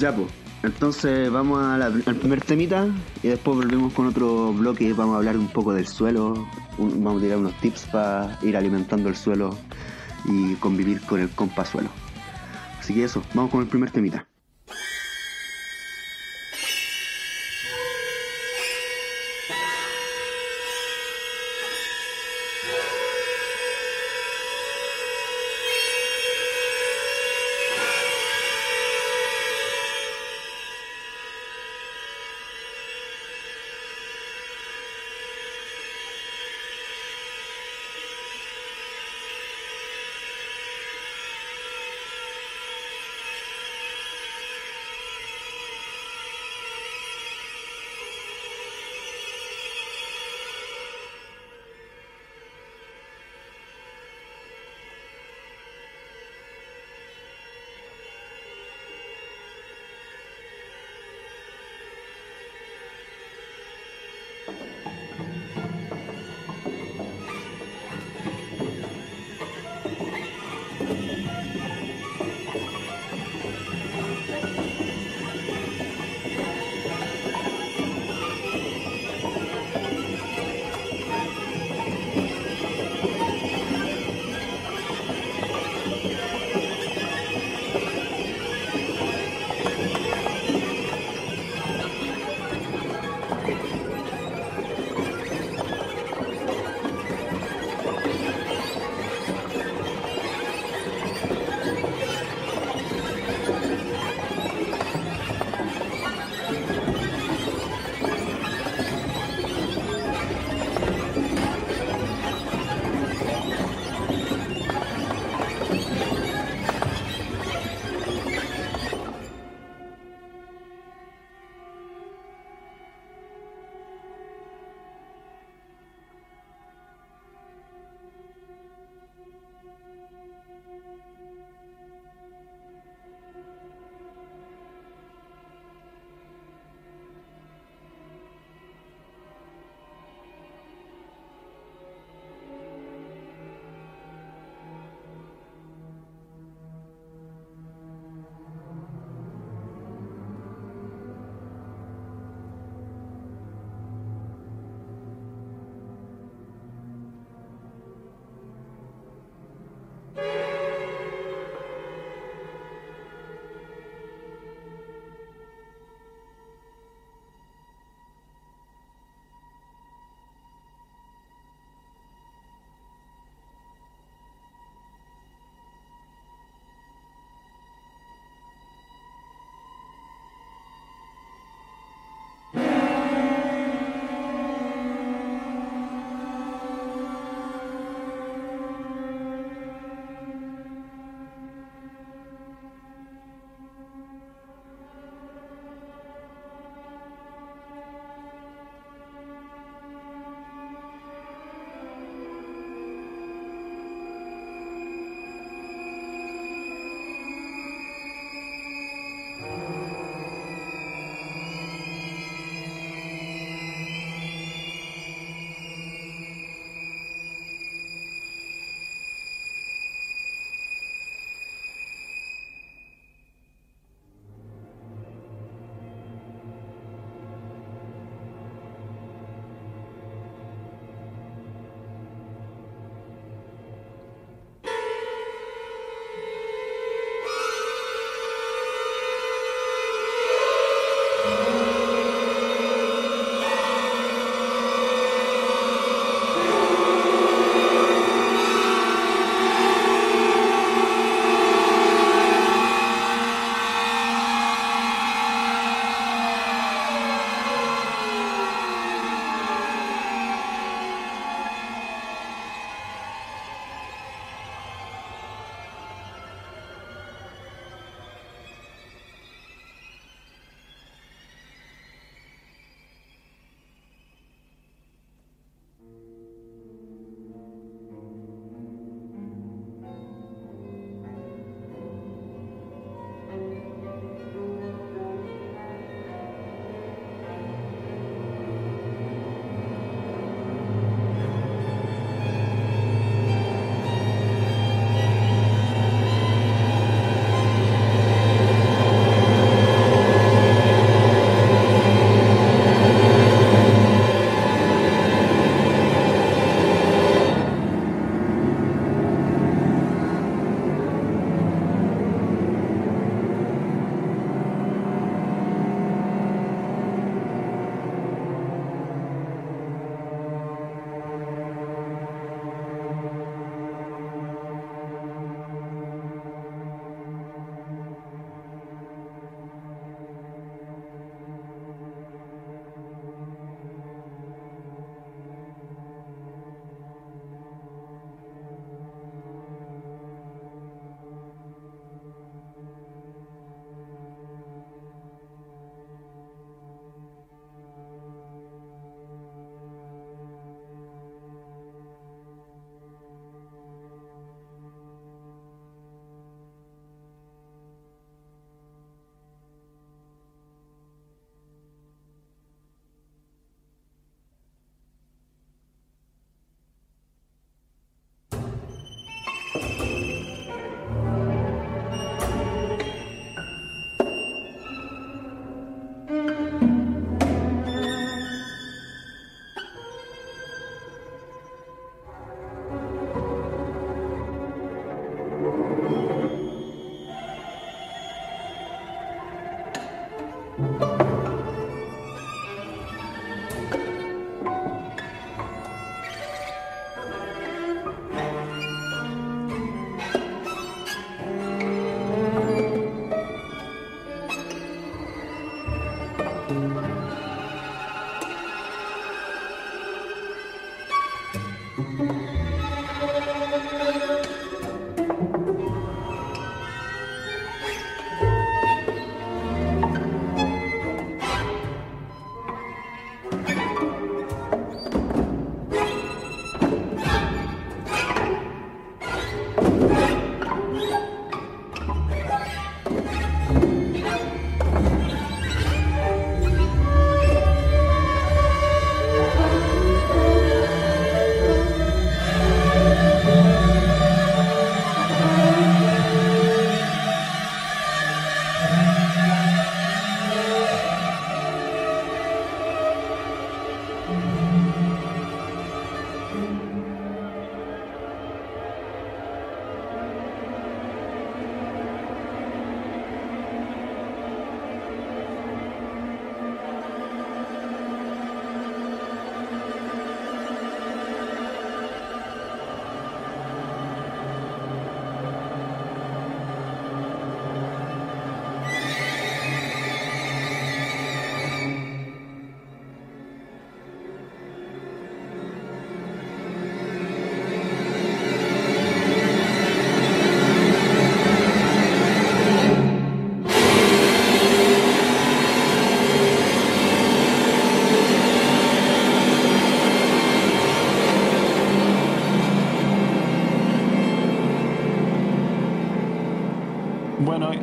Ya, pues. Entonces vamos al primer temita y después volvemos con otro bloque. Vamos a hablar un poco del suelo. vamos a tirar unos tips para ir alimentando el suelo y convivir con el compa suelo. Así que eso, vamos con el primer temita.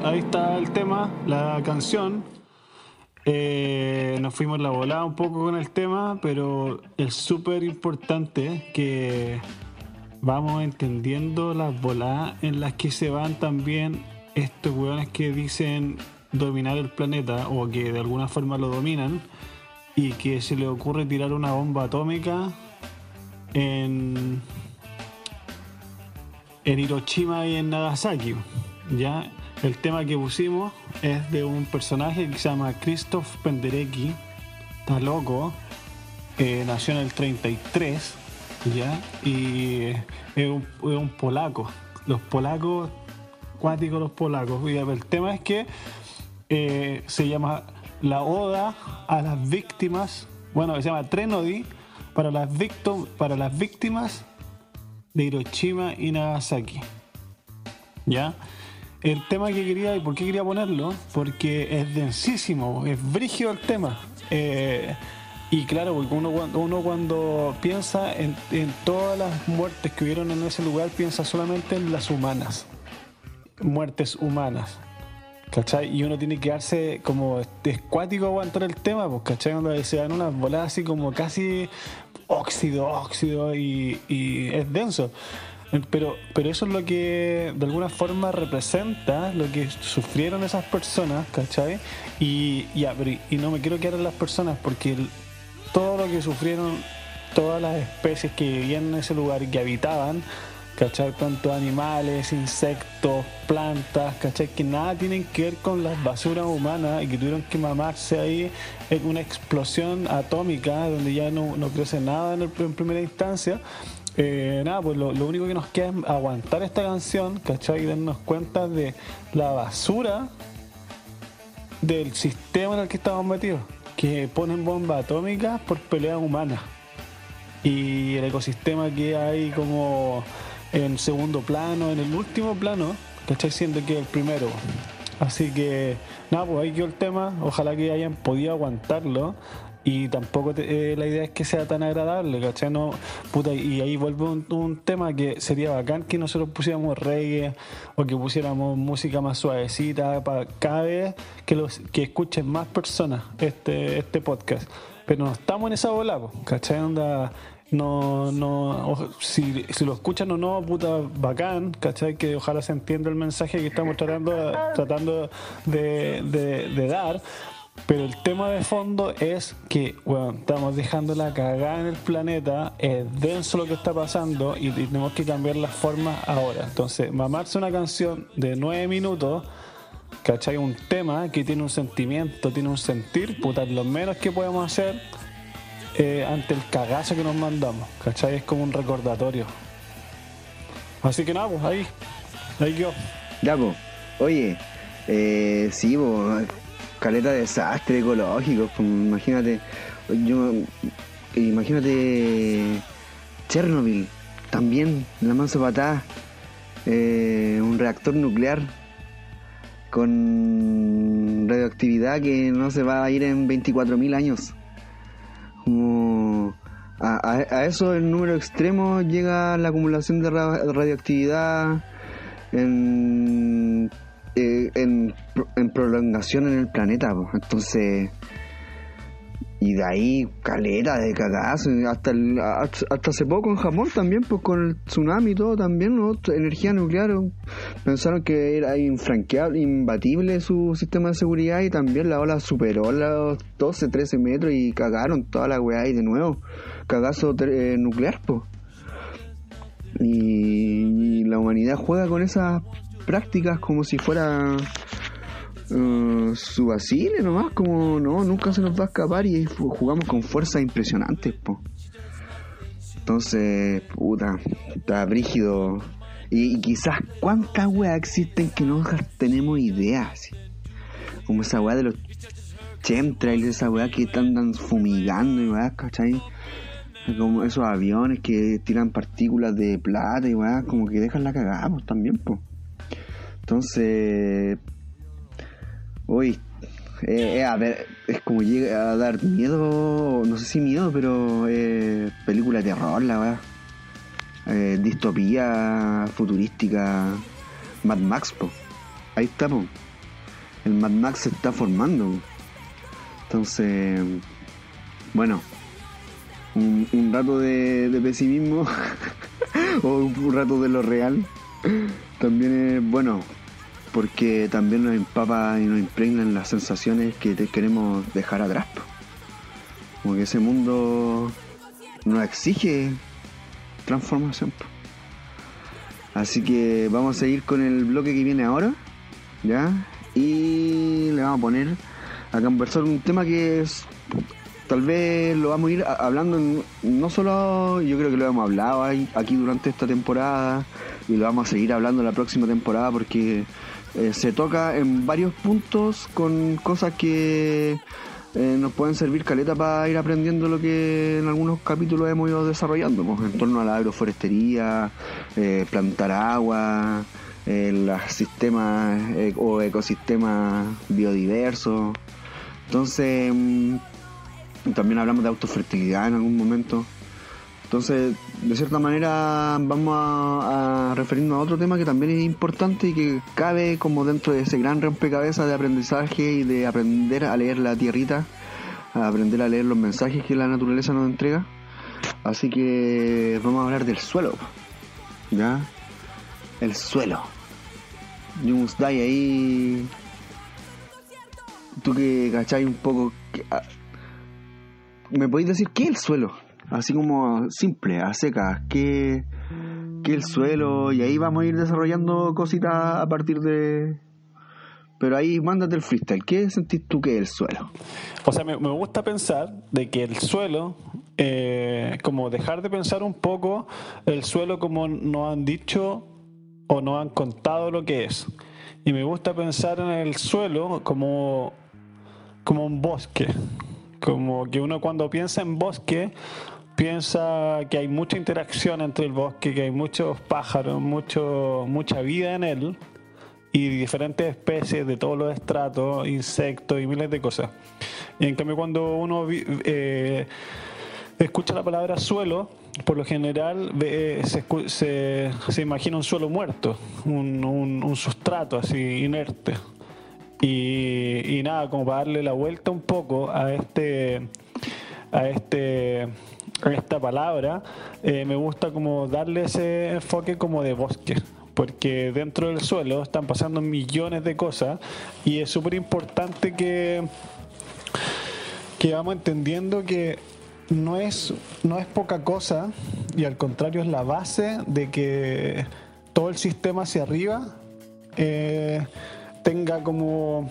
Ahí está el tema, la canción. Eh, nos fuimos la volada un poco con el tema, pero es súper importante que vamos entendiendo las voladas en las que se van también estos hueones que dicen dominar el planeta o que de alguna forma lo dominan y que se le ocurre tirar una bomba atómica en, en Hiroshima y en Nagasaki. ¿ya? El tema que pusimos es de un personaje que se llama Christoph Penderecki, está loco, eh, nació en el 33, ¿ya? Y es un, polaco. Los polacos, cuáticos los polacos. Y el tema es que eh, se llama la oda a las víctimas, bueno, se llama Trenodi para las, para las víctimas de Hiroshima y Nagasaki. ¿Ya? El tema que quería y por qué quería ponerlo, porque es densísimo, es brígido el tema. Eh, y claro, uno, uno cuando piensa en, todas las muertes que hubieron en ese lugar, piensa solamente en las humanas, muertes humanas. ¿Cachai? Y uno tiene que quedarse como escuático aguantar el tema, pues, ¿cachai? Cuando se dan unas voladas así como casi óxido, óxido y, y es denso. Pero, pero eso es lo que de alguna forma representa lo que sufrieron esas personas, ¿cachai? Y, y no me quiero quedar en las personas porque todo lo que sufrieron todas las especies que vivían en ese lugar y que habitaban, ¿cachai? Tanto animales, insectos, plantas, ¿cachai? Que nada tienen que ver con las basuras humanas y que tuvieron que mamarse ahí en una explosión atómica donde ya no, no crece nada en, en primera instancia eh, nada, pues lo, único que nos queda es aguantar esta canción, ¿cachai? Y darnos cuenta de la basura del sistema en el que estamos metidos, que ponen bombas atómicas por peleas humanas. Y el ecosistema que hay como en segundo plano, en el último plano, ¿cachai? Siendo que el primero. Así que, nada, pues ahí quedó el tema. Ojalá que hayan podido aguantarlo y tampoco eh, la idea es que sea tan agradable, ¿cachai? No, puta, y ahí vuelve un, tema que sería bacán que nosotros pusiéramos reggae o que pusiéramos música más suavecita para cada vez que, los, que escuchen más personas este, este podcast. Pero no estamos en esa bola, ¿cachai? Onda, no, no, si, si, lo escuchan o no, puta, bacán, ¿cachai? Que ojalá se entienda el mensaje que estamos tratando, tratando de, de, de dar pero el tema de fondo es que, bueno, estamos dejando la cagada en el planeta, es denso lo que está pasando y, tenemos que cambiar las formas ahora. Entonces, mamarse una canción de nueve minutos ¿cachai? Un tema que tiene un sentimiento, tiene un sentir, puta, lo menos que podemos hacer eh, ante el cagazo que nos mandamos, ¿cachai? Es como un recordatorio. Así que nada, pues ahí, ahí yo. Ya, pues, oye, eh, sí, pues, caleta de desastre ecológico, imagínate, yo, imagínate Chernobyl, también, la mansa patada, eh, un reactor nuclear con radioactividad que no se va a ir en 24.000 años. Como a, eso el número extremo llega la acumulación de radioactividad en, eh, en, prolongación en el planeta. Entonces, y de ahí, caleta de cagazo. Hasta, hasta hace poco en Japón también, pues con el tsunami y todo, también, ¿no? energía nuclear. Pensaron que era infranqueable, imbatible su sistema de seguridad y también la ola superó los 12, 13 metros y cagaron toda la weá y de nuevo. Cagazo eh, nuclear, pues. Y, y la humanidad juega con esas prácticas como si fuera su vacile nomás, como no, nunca se nos va a escapar y jugamos con fuerzas impresionantes, po. Entonces, puta, está brígido. Y, quizás cuántas weas existen que no tenemos idea, Como esa wea de los chemtrails, esa wea que están fumigando y weas, ¿cachai? Como esos aviones que tiran partículas de plata y weas, como que dejan la cagada, pues también, pues. Entonces, Uy, eh, eh, a ver, es como llega a dar miedo, no sé si miedo, pero eh, película de terror, la verdad. Eh, distopía futurística, Mad Max, po. Ahí está, po. El Mad Max se está formando. Entonces, bueno, un, rato de pesimismo o un rato de lo real también es bueno porque también nos empapa y nos impregnan las sensaciones que queremos dejar atrás. Como que ese mundo nos exige transformación. Así que vamos a seguir con el bloque que viene ahora, ¿ya? Y le vamos a poner a conversar un tema que es, tal vez lo vamos a ir hablando, no solo, yo creo que lo hemos hablado aquí durante esta temporada y lo vamos a seguir hablando la próxima temporada porque eh, se toca en varios puntos con cosas que eh, nos pueden servir caleta para ir aprendiendo lo que en algunos capítulos hemos ido desarrollando, pues, en torno a la agroforestería, eh, plantar agua, los sistemas o ecosistemas biodiversos. Entonces, mm, también hablamos de autofertilidad en algún momento. Entonces, de cierta manera, vamos a, referirnos a otro tema que también es importante y que cabe como dentro de ese gran rompecabezas de aprendizaje y de aprender a leer la tierrita, a aprender a leer los mensajes que la naturaleza nos entrega. Así que vamos a hablar del suelo, ¿ya? El suelo. Dai ahí. Tú que cacháis un poco. Ah, ¿Me podéis decir qué es el suelo? Así como simple, a secas, que, que el suelo, y ahí vamos a ir desarrollando cositas a partir de... Pero ahí mándate el freestyle, ¿qué sentís tú que es el suelo? O sea, me, gusta pensar de que el suelo, eh, como dejar de pensar un poco el suelo como nos han dicho o nos han contado lo que es. Y me gusta pensar en el suelo como, como un bosque. Como que uno cuando piensa en bosque piensa que hay mucha interacción entre el bosque, que hay muchos pájaros, mucho, mucha vida en él y diferentes especies de todos los estratos, insectos y miles de cosas. Y en cambio cuando uno eh, escucha la palabra suelo, por lo general se, se, imagina un suelo muerto, un, un, sustrato así inerte. Y, y nada, como para darle la vuelta un poco a este a este esta palabra, eh, me gusta como darle ese enfoque como de bosque, porque dentro del suelo están pasando millones de cosas y es súper importante que, que vamos entendiendo que no es, no es poca cosa y al contrario es la base de que todo el sistema hacia arriba eh, tenga como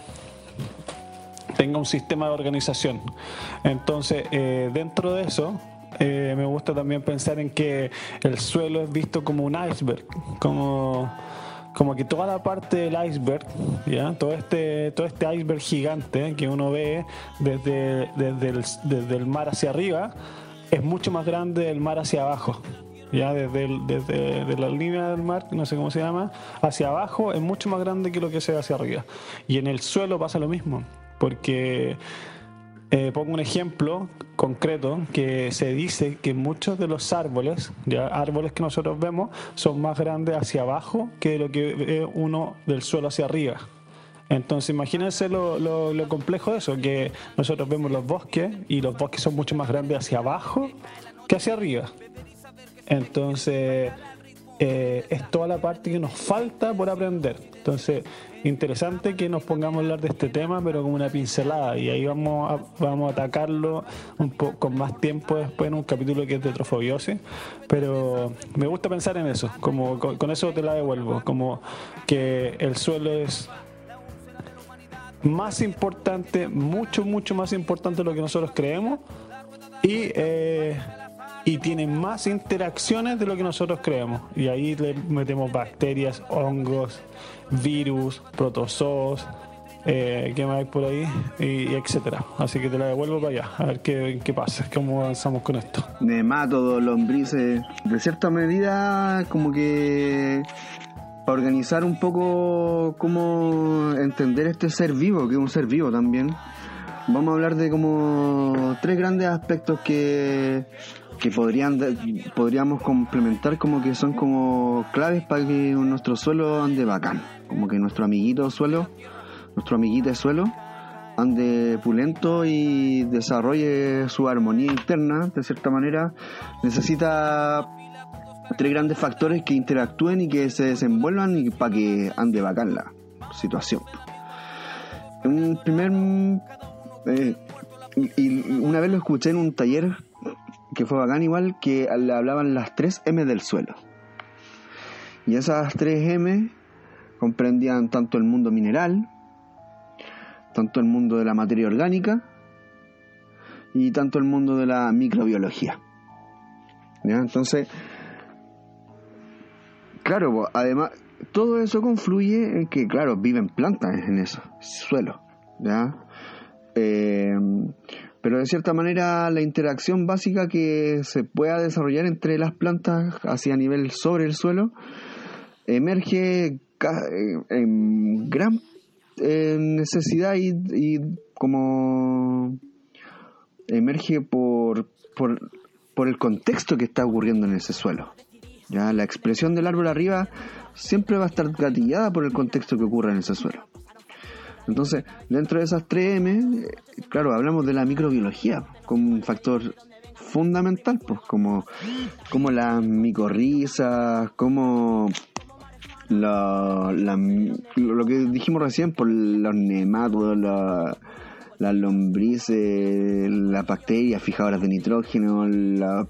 tenga un sistema de organización. Entonces, eh, dentro de eso, eh, me gusta también pensar en que el suelo es visto como un iceberg, como, como que toda la parte del iceberg, ¿ya? Todo, este, todo este iceberg gigante que uno ve desde, desde, el, desde el mar hacia arriba, es mucho más grande del mar hacia abajo ya desde, desde la línea del mar, no sé cómo se llama, hacia abajo es mucho más grande que lo que se ve hacia arriba. Y en el suelo pasa lo mismo, porque eh, pongo un ejemplo concreto que se dice que muchos de los árboles, ya árboles que nosotros vemos, son más grandes hacia abajo que lo que ve uno del suelo hacia arriba. Entonces imagínense lo, lo, complejo de eso, que nosotros vemos los bosques y los bosques son mucho más grandes hacia abajo que hacia arriba. Entonces, eh, es toda la parte que nos falta por aprender. Entonces, interesante que nos pongamos a hablar de este tema, pero con una pincelada, y ahí vamos a, vamos a atacarlo un poco con más tiempo después en un capítulo que es de trofobiosis. Pero me gusta pensar en eso, como con, eso te la devuelvo, como que el suelo es más importante, mucho, mucho más importante de lo que nosotros creemos. Y eh, y tiene más interacciones de lo que nosotros creemos. Y ahí le metemos bacterias, hongos, virus, protozoos, eh, ¿qué más hay por ahí? Y, etcétera. Así que te la devuelvo para allá, a ver qué, qué pasa, cómo avanzamos con esto. Nematodos, lombrices, de cierta medida, como que organizar un poco cómo entender este ser vivo, que es un ser vivo también. Vamos a hablar de como tres grandes aspectos que que podrían podríamos complementar como que son como claves para que nuestro suelo ande bacán, como que nuestro amiguito suelo, nuestro amiguito de suelo ande pulento y desarrolle su armonía interna, de cierta manera, necesita tres grandes factores que interactúen y que se desenvuelvan y para que ande bacán la situación. Un primer eh, y una vez lo escuché en un taller que fue bacán igual, que le hablaban las 3 M del suelo. Y esas 3 M comprendían tanto el mundo mineral, tanto el mundo de la materia orgánica y tanto el mundo de la microbiología. Entonces, claro, además, todo eso confluye en que, claro, viven plantas en eso, suelo. ¿ya? Eh, pero de cierta manera la interacción básica que se pueda desarrollar entre las plantas hacia nivel sobre el suelo emerge en gran necesidad y, como emerge por, por, el contexto que está ocurriendo en ese suelo. ¿ya? La expresión del árbol arriba siempre va a estar gatillada por el contexto que ocurre en ese suelo. Entonces, dentro de esas 3M, claro, hablamos de la microbiología como un factor fundamental, pues como, como las micorrizas, como lo que dijimos recién, por los nematodos, las lombrices, las bacterias fijadoras de nitrógeno, las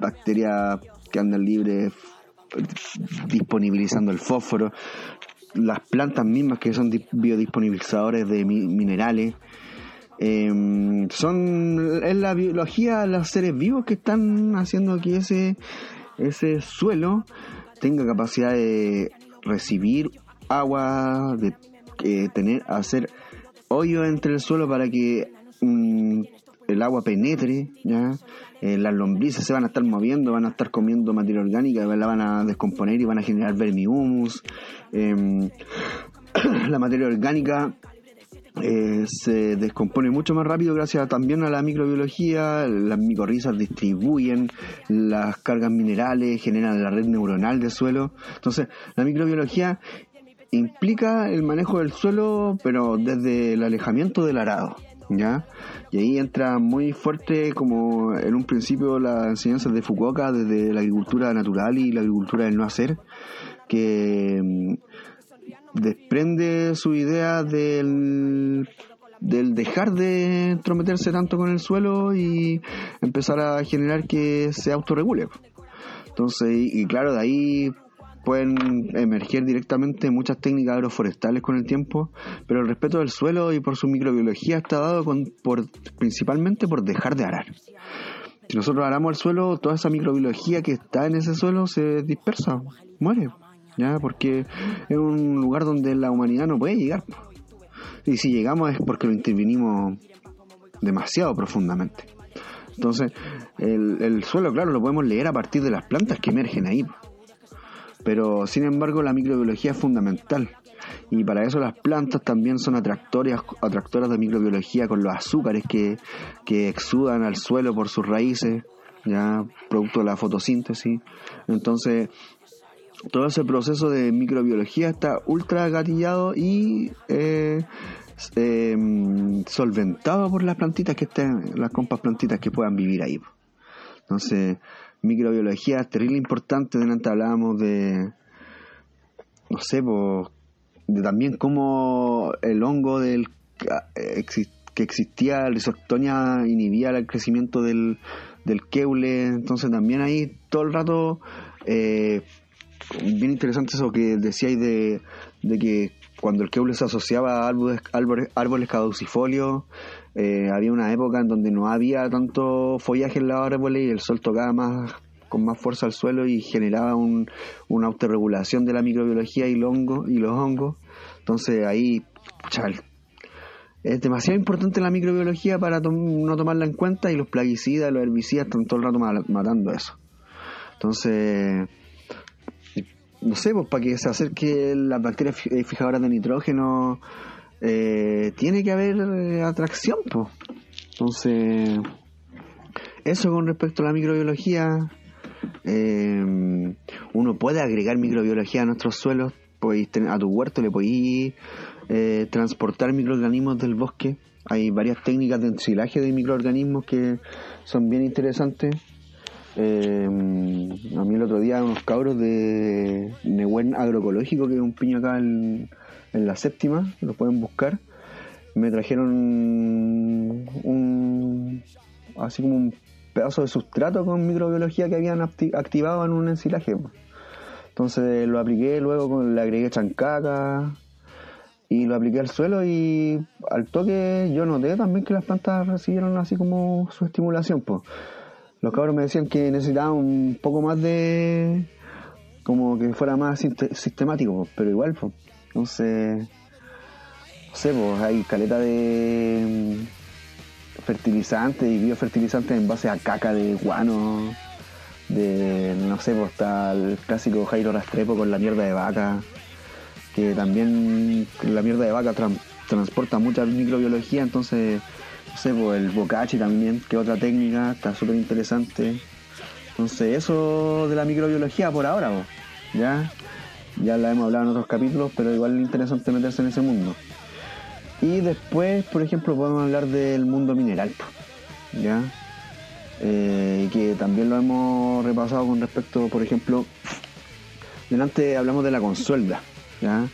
bacterias que andan libres disponibilizando el fósforo, las plantas mismas que son biodisponibilizadores de minerales. Em, son en la biología los seres vivos que están haciendo que ese, ese suelo tenga capacidad de recibir agua, de eh, tener, hacer hoyo entre el suelo para que mm, el agua penetre, ¿ya? Eh, las lombrices se van a estar moviendo, van a estar comiendo materia orgánica, la van a descomponer y van a generar vermihumus. Em, la materia orgánica eh, se descompone mucho más rápido gracias también a la microbiología, las micorrizas distribuyen las cargas minerales, generan la red neuronal del suelo. Entonces, la microbiología implica el manejo del suelo, pero desde el alejamiento del arado. ¿Ya? Y ahí entra muy fuerte como en un principio las enseñanzas de Fukuoka desde la agricultura natural y la agricultura del no hacer, que mm, desprende su idea del, del dejar de entrometerse tanto con el suelo y empezar a generar que se autorregule. Entonces, y claro, de ahí pueden emerger directamente muchas técnicas agroforestales con el tiempo, pero el respeto del suelo y por su microbiología está dado con, por, principalmente por dejar de arar. Si nosotros aramos el suelo, toda esa microbiología que está en ese suelo se dispersa, muere, ya, porque es un lugar donde la humanidad no puede llegar. Y si llegamos es porque lo intervinimos demasiado profundamente. Entonces, el, el, suelo, claro, lo podemos leer a partir de las plantas que emergen ahí. Pero, sin embargo, la microbiología es fundamental. Y para eso las plantas también son atractoras, atractoras de microbiología con los azúcares que, que exudan al suelo por sus raíces, ya producto de la fotosíntesis. Entonces, todo ese proceso de microbiología está ultra gatillado y eh, eh, solventado por las plantitas que estén, las compas plantitas que puedan vivir ahí. Entonces, microbiología es terrible importante. Delante hablábamos de, no sé, de también cómo el hongo del que existía, la isoctonia inhibía el crecimiento del, del keule. Entonces, también ahí todo el rato. Eh, bien interesante eso que decíais de, de que cuando el keule se asociaba a árboles, árboles, caducifolios, eh, había una época en donde no había tanto follaje en los árboles y el sol tocaba más con más fuerza al suelo y generaba un, una autorregulación de la microbiología y, los hongos, y los hongos. Entonces ahí, chal, es demasiado importante la microbiología para no tomarla en cuenta y los plaguicidas, los herbicidas están todo el rato matando eso. Entonces, no sé, pues para que se acerque la bacteria eh, fijadora de nitrógeno, eh, tiene que haber eh, atracción, pues. Entonces, eso con respecto a la microbiología, uno puede agregar microbiología a nuestros suelos, pues a tu huerto le podéis transportar microorganismos del bosque. Hay varias técnicas de ensilaje de microorganismos que son bien interesantes. Eh, a mí el otro día unos cabros de Nehuen Agroecológico, que es un piño acá en, la séptima, lo pueden buscar, me trajeron un así como un pedazo de sustrato con microbiología que habían activado en un ensilaje. Entonces lo apliqué, luego le agregué chancaca y lo apliqué al suelo y al toque yo noté también que las plantas recibieron así como su estimulación. Pues los cabros me decían que necesitaban un poco más de. como que fuera más sistemático, pero igual, pues. Entonces. No sé, pues hay caleta de mm, fertilizantes y biofertilizantes en base a caca de guano. De, no sé, pues está el clásico Jairo Rastrepo con la mierda de vaca. Que también la mierda de vaca transporta mucha microbiología, entonces sé, pues el bocachi también, que otra técnica, está súper interesante. Entonces, eso de la microbiología por ahora, ¿ya? Ya la hemos hablado en otros capítulos, pero igual es interesante meterse en ese mundo. Y después, por ejemplo, podemos hablar del mundo mineral, ¿ya? Eh, que también lo hemos repasado con respecto, por ejemplo, delante hablamos de la consuelda, ¿ya?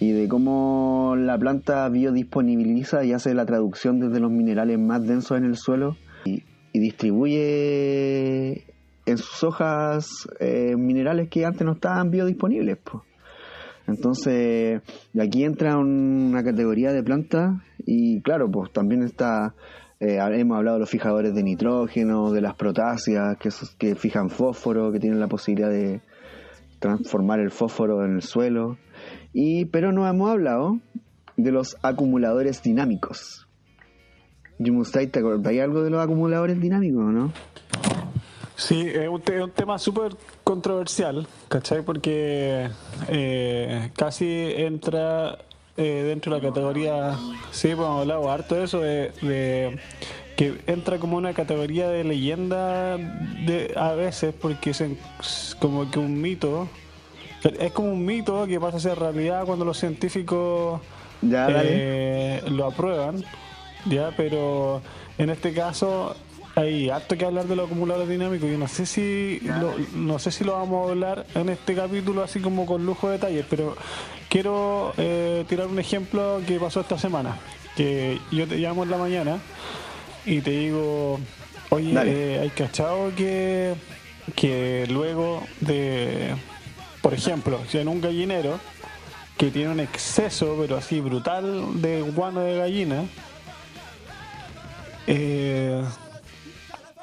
y de cómo la planta biodisponibiliza y hace la traducción desde los minerales más densos en el suelo y, distribuye en sus hojas eh, minerales que antes no estaban biodisponibles. Entonces, aquí entra una categoría de plantas y claro, pues también está, eh, hemos hablado de los fijadores de nitrógeno, de las protáceas que, que fijan fósforo, que tienen la posibilidad de transformar el fósforo en el suelo. Y, pero no hemos hablado de los acumuladores dinámicos. Jumustai, ¿te acordáis algo de los acumuladores dinámicos no? Sí, es un, tema súper controversial, ¿cachai? Porque eh, casi entra eh, dentro de la categoría, sí, pues hemos hablado harto de eso, de, que entra como una categoría de leyenda de, a veces, porque es como que un mito es como un mito que pasa a ser realidad cuando los científicos eh, lo aprueban, ya, pero en este caso hay harto que hablar de los acumuladores dinámicos. Yo no sé si lo, no sé si lo vamos a hablar en este capítulo así como con lujo de detalles, pero quiero eh, tirar un ejemplo que pasó esta semana. Que yo te llamo en la mañana y te digo, oye, eh, hay cachado que, que luego de por ejemplo, si en un gallinero que tiene un exceso, pero así brutal, de guano de gallina, eh,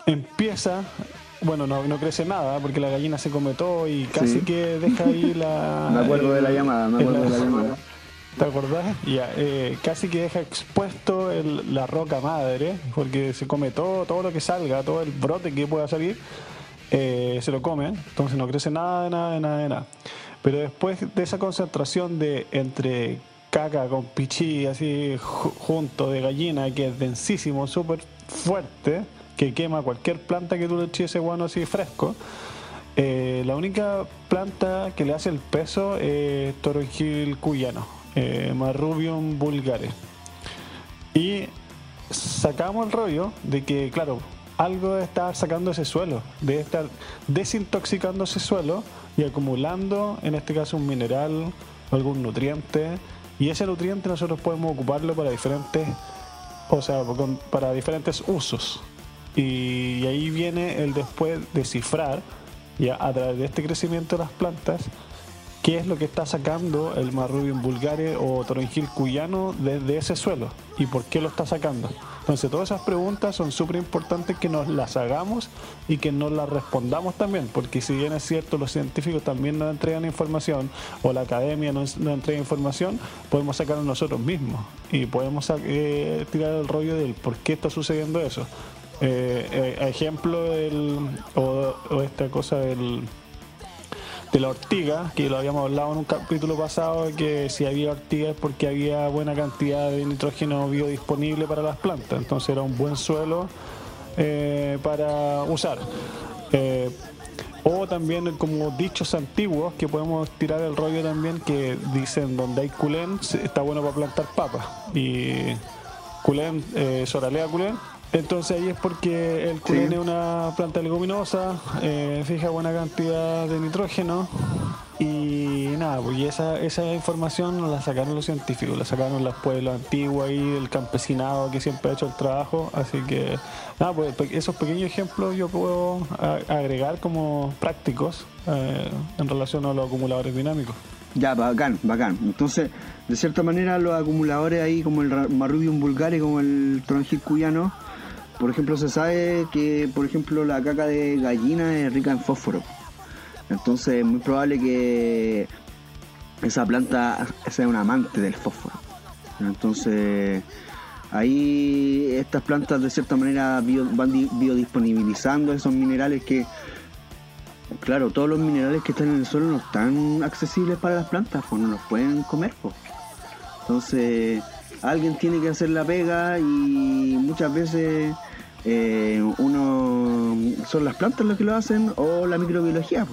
empieza, bueno, no, no, crece nada porque la gallina se come todo y casi que deja ahí la... me acuerdo de la llamada, me acuerdo de la llamada. ¿Te acordás? Ya, eh, casi que deja expuesto el, la roca madre, porque se come todo, todo lo que salga, todo el brote que pueda salir, eh, se lo come, entonces no crece nada, de nada, de nada, de nada. Pero después de esa concentración de entre caca con pichí así junto de gallina, que es densísimo, súper fuerte, que quema cualquier planta que tú le eches ese guano así fresco, eh, la única planta que le hace el peso es toronjil cuyano eh, Marrubium vulgare. Y sacamos el rollo de que, claro, algo de estar sacando ese suelo, de estar desintoxicando ese suelo y acumulando, en este caso, un mineral, algún nutriente. Y ese nutriente nosotros podemos ocuparlo para diferentes, o sea, para diferentes usos. Y ahí viene el después descifrar, ya a través de este crecimiento de las plantas, qué es lo que está sacando el Marrubium vulgare o toronjil cuyano desde ese suelo y por qué lo está sacando. Entonces todas esas preguntas son súper importantes que nos las hagamos y que nos las respondamos también, porque si bien es cierto los científicos también nos entregan información o la academia nos, entrega información, podemos sacarlo nosotros mismos y podemos eh, tirar el rollo del por qué está sucediendo eso. Eh, eh, ejemplo del, o esta cosa del de la ortiga, que lo habíamos hablado en un capítulo pasado, que si había ortiga es porque había buena cantidad de nitrógeno biodisponible para las plantas, entonces era un buen suelo eh, para usar. Eh, o también como dichos antiguos que podemos tirar el rollo también que dicen donde hay culén está bueno para plantar papas y culén, soralea culén entonces ahí es porque el culén es una planta leguminosa, eh, fija buena cantidad de nitrógeno y nada, pues esa, esa información la sacaron los científicos, la sacaron los pueblos antiguos ahí, el campesinado que siempre ha hecho el trabajo, así que nada, pues esos pequeños ejemplos yo puedo agregar como prácticos eh, en relación a los acumuladores dinámicos. Ya, bacán, bacán. Entonces, de cierta manera, los acumuladores ahí, como el Marrubium vulgare, como el Tronjil cuyano, por ejemplo, se sabe que, por ejemplo, la caca de gallina es rica en fósforo. Entonces es muy probable que esa planta sea un amante del fósforo. Entonces ahí estas plantas de cierta manera van biodisponibilizando esos minerales que, claro, todos los minerales que están en el suelo no están accesibles para las plantas, pues no los pueden comer. Pues. Entonces alguien tiene que hacer la pega y muchas veces eh, uno son las plantas las que lo hacen o la microbiología.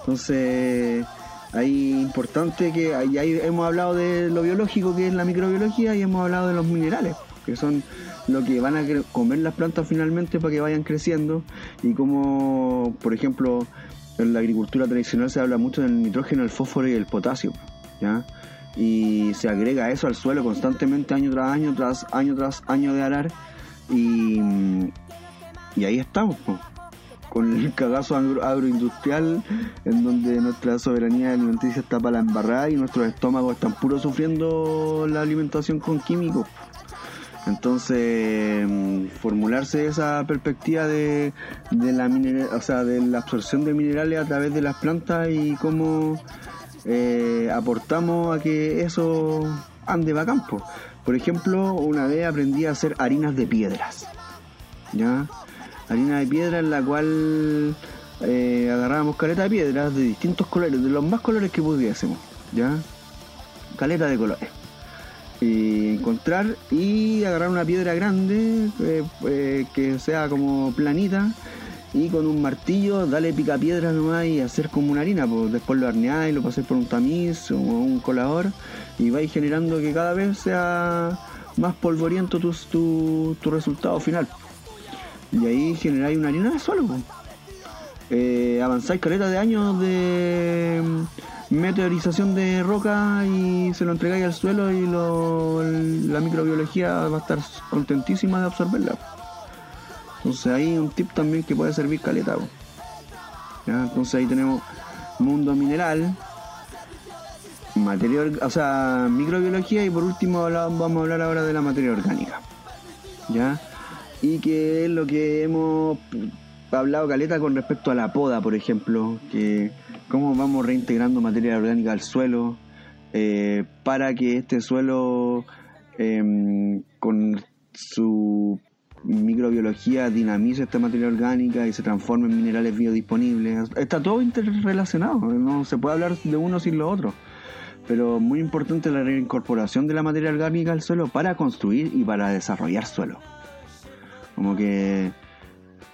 Entonces, hay importante que ahí hemos hablado de lo biológico que es la microbiología y hemos hablado de los minerales, que son lo que van a comer las plantas finalmente para que vayan creciendo y como, por ejemplo, en la agricultura tradicional se habla mucho del nitrógeno, el fósforo y el potasio, ¿ya? Y se agrega eso al suelo constantemente año tras año, tras año tras año de arar y, y ahí estamos, con el cagazo agroindustrial, en donde nuestra soberanía alimenticia está para la embarrada y nuestros estómagos están puros sufriendo la alimentación con químicos. Entonces, formularse esa perspectiva de, de la o sea, de la absorción de minerales a través de las plantas y cómo eh, aportamos a que eso ande va campo. Por ejemplo, una vez aprendí a hacer harinas de piedras. ¿Ya? Harina de piedra en la cual eh, agarrábamos caleta de piedras de distintos colores, de los más colores que pudiésemos. ¿Ya? Caleta de colores. Y encontrar y agarrar una piedra grande eh, eh, que sea como planita y con un martillo darle pica piedra nomás y hacer como una harina, pues después lo y lo pasáis por un tamiz o un colador y vais generando que cada vez sea más polvoriento tu, tu, resultado final. Y ahí generáis una harina de suelo. Eh, avanzáis caleta de años de meteorización de roca y se lo entregáis al suelo y la microbiología va a estar contentísima de absorberla. Entonces ahí un tip también que puede servir caleta. Entonces ahí tenemos mundo mineral, materia, o sea, microbiología y por último vamos a hablar ahora de la materia orgánica. ¿Ya? Y que es lo que hemos hablado caleta con respecto a la poda, por ejemplo, que cómo vamos reintegrando materia orgánica al suelo eh, para que este suelo em, con su microbiología dinamice esta materia orgánica y se transforme en minerales biodisponibles. Está todo interrelacionado, no se puede hablar de uno sin lo otro. Pero muy importante la reincorporación de la materia orgánica al suelo para construir y para desarrollar suelo. Como que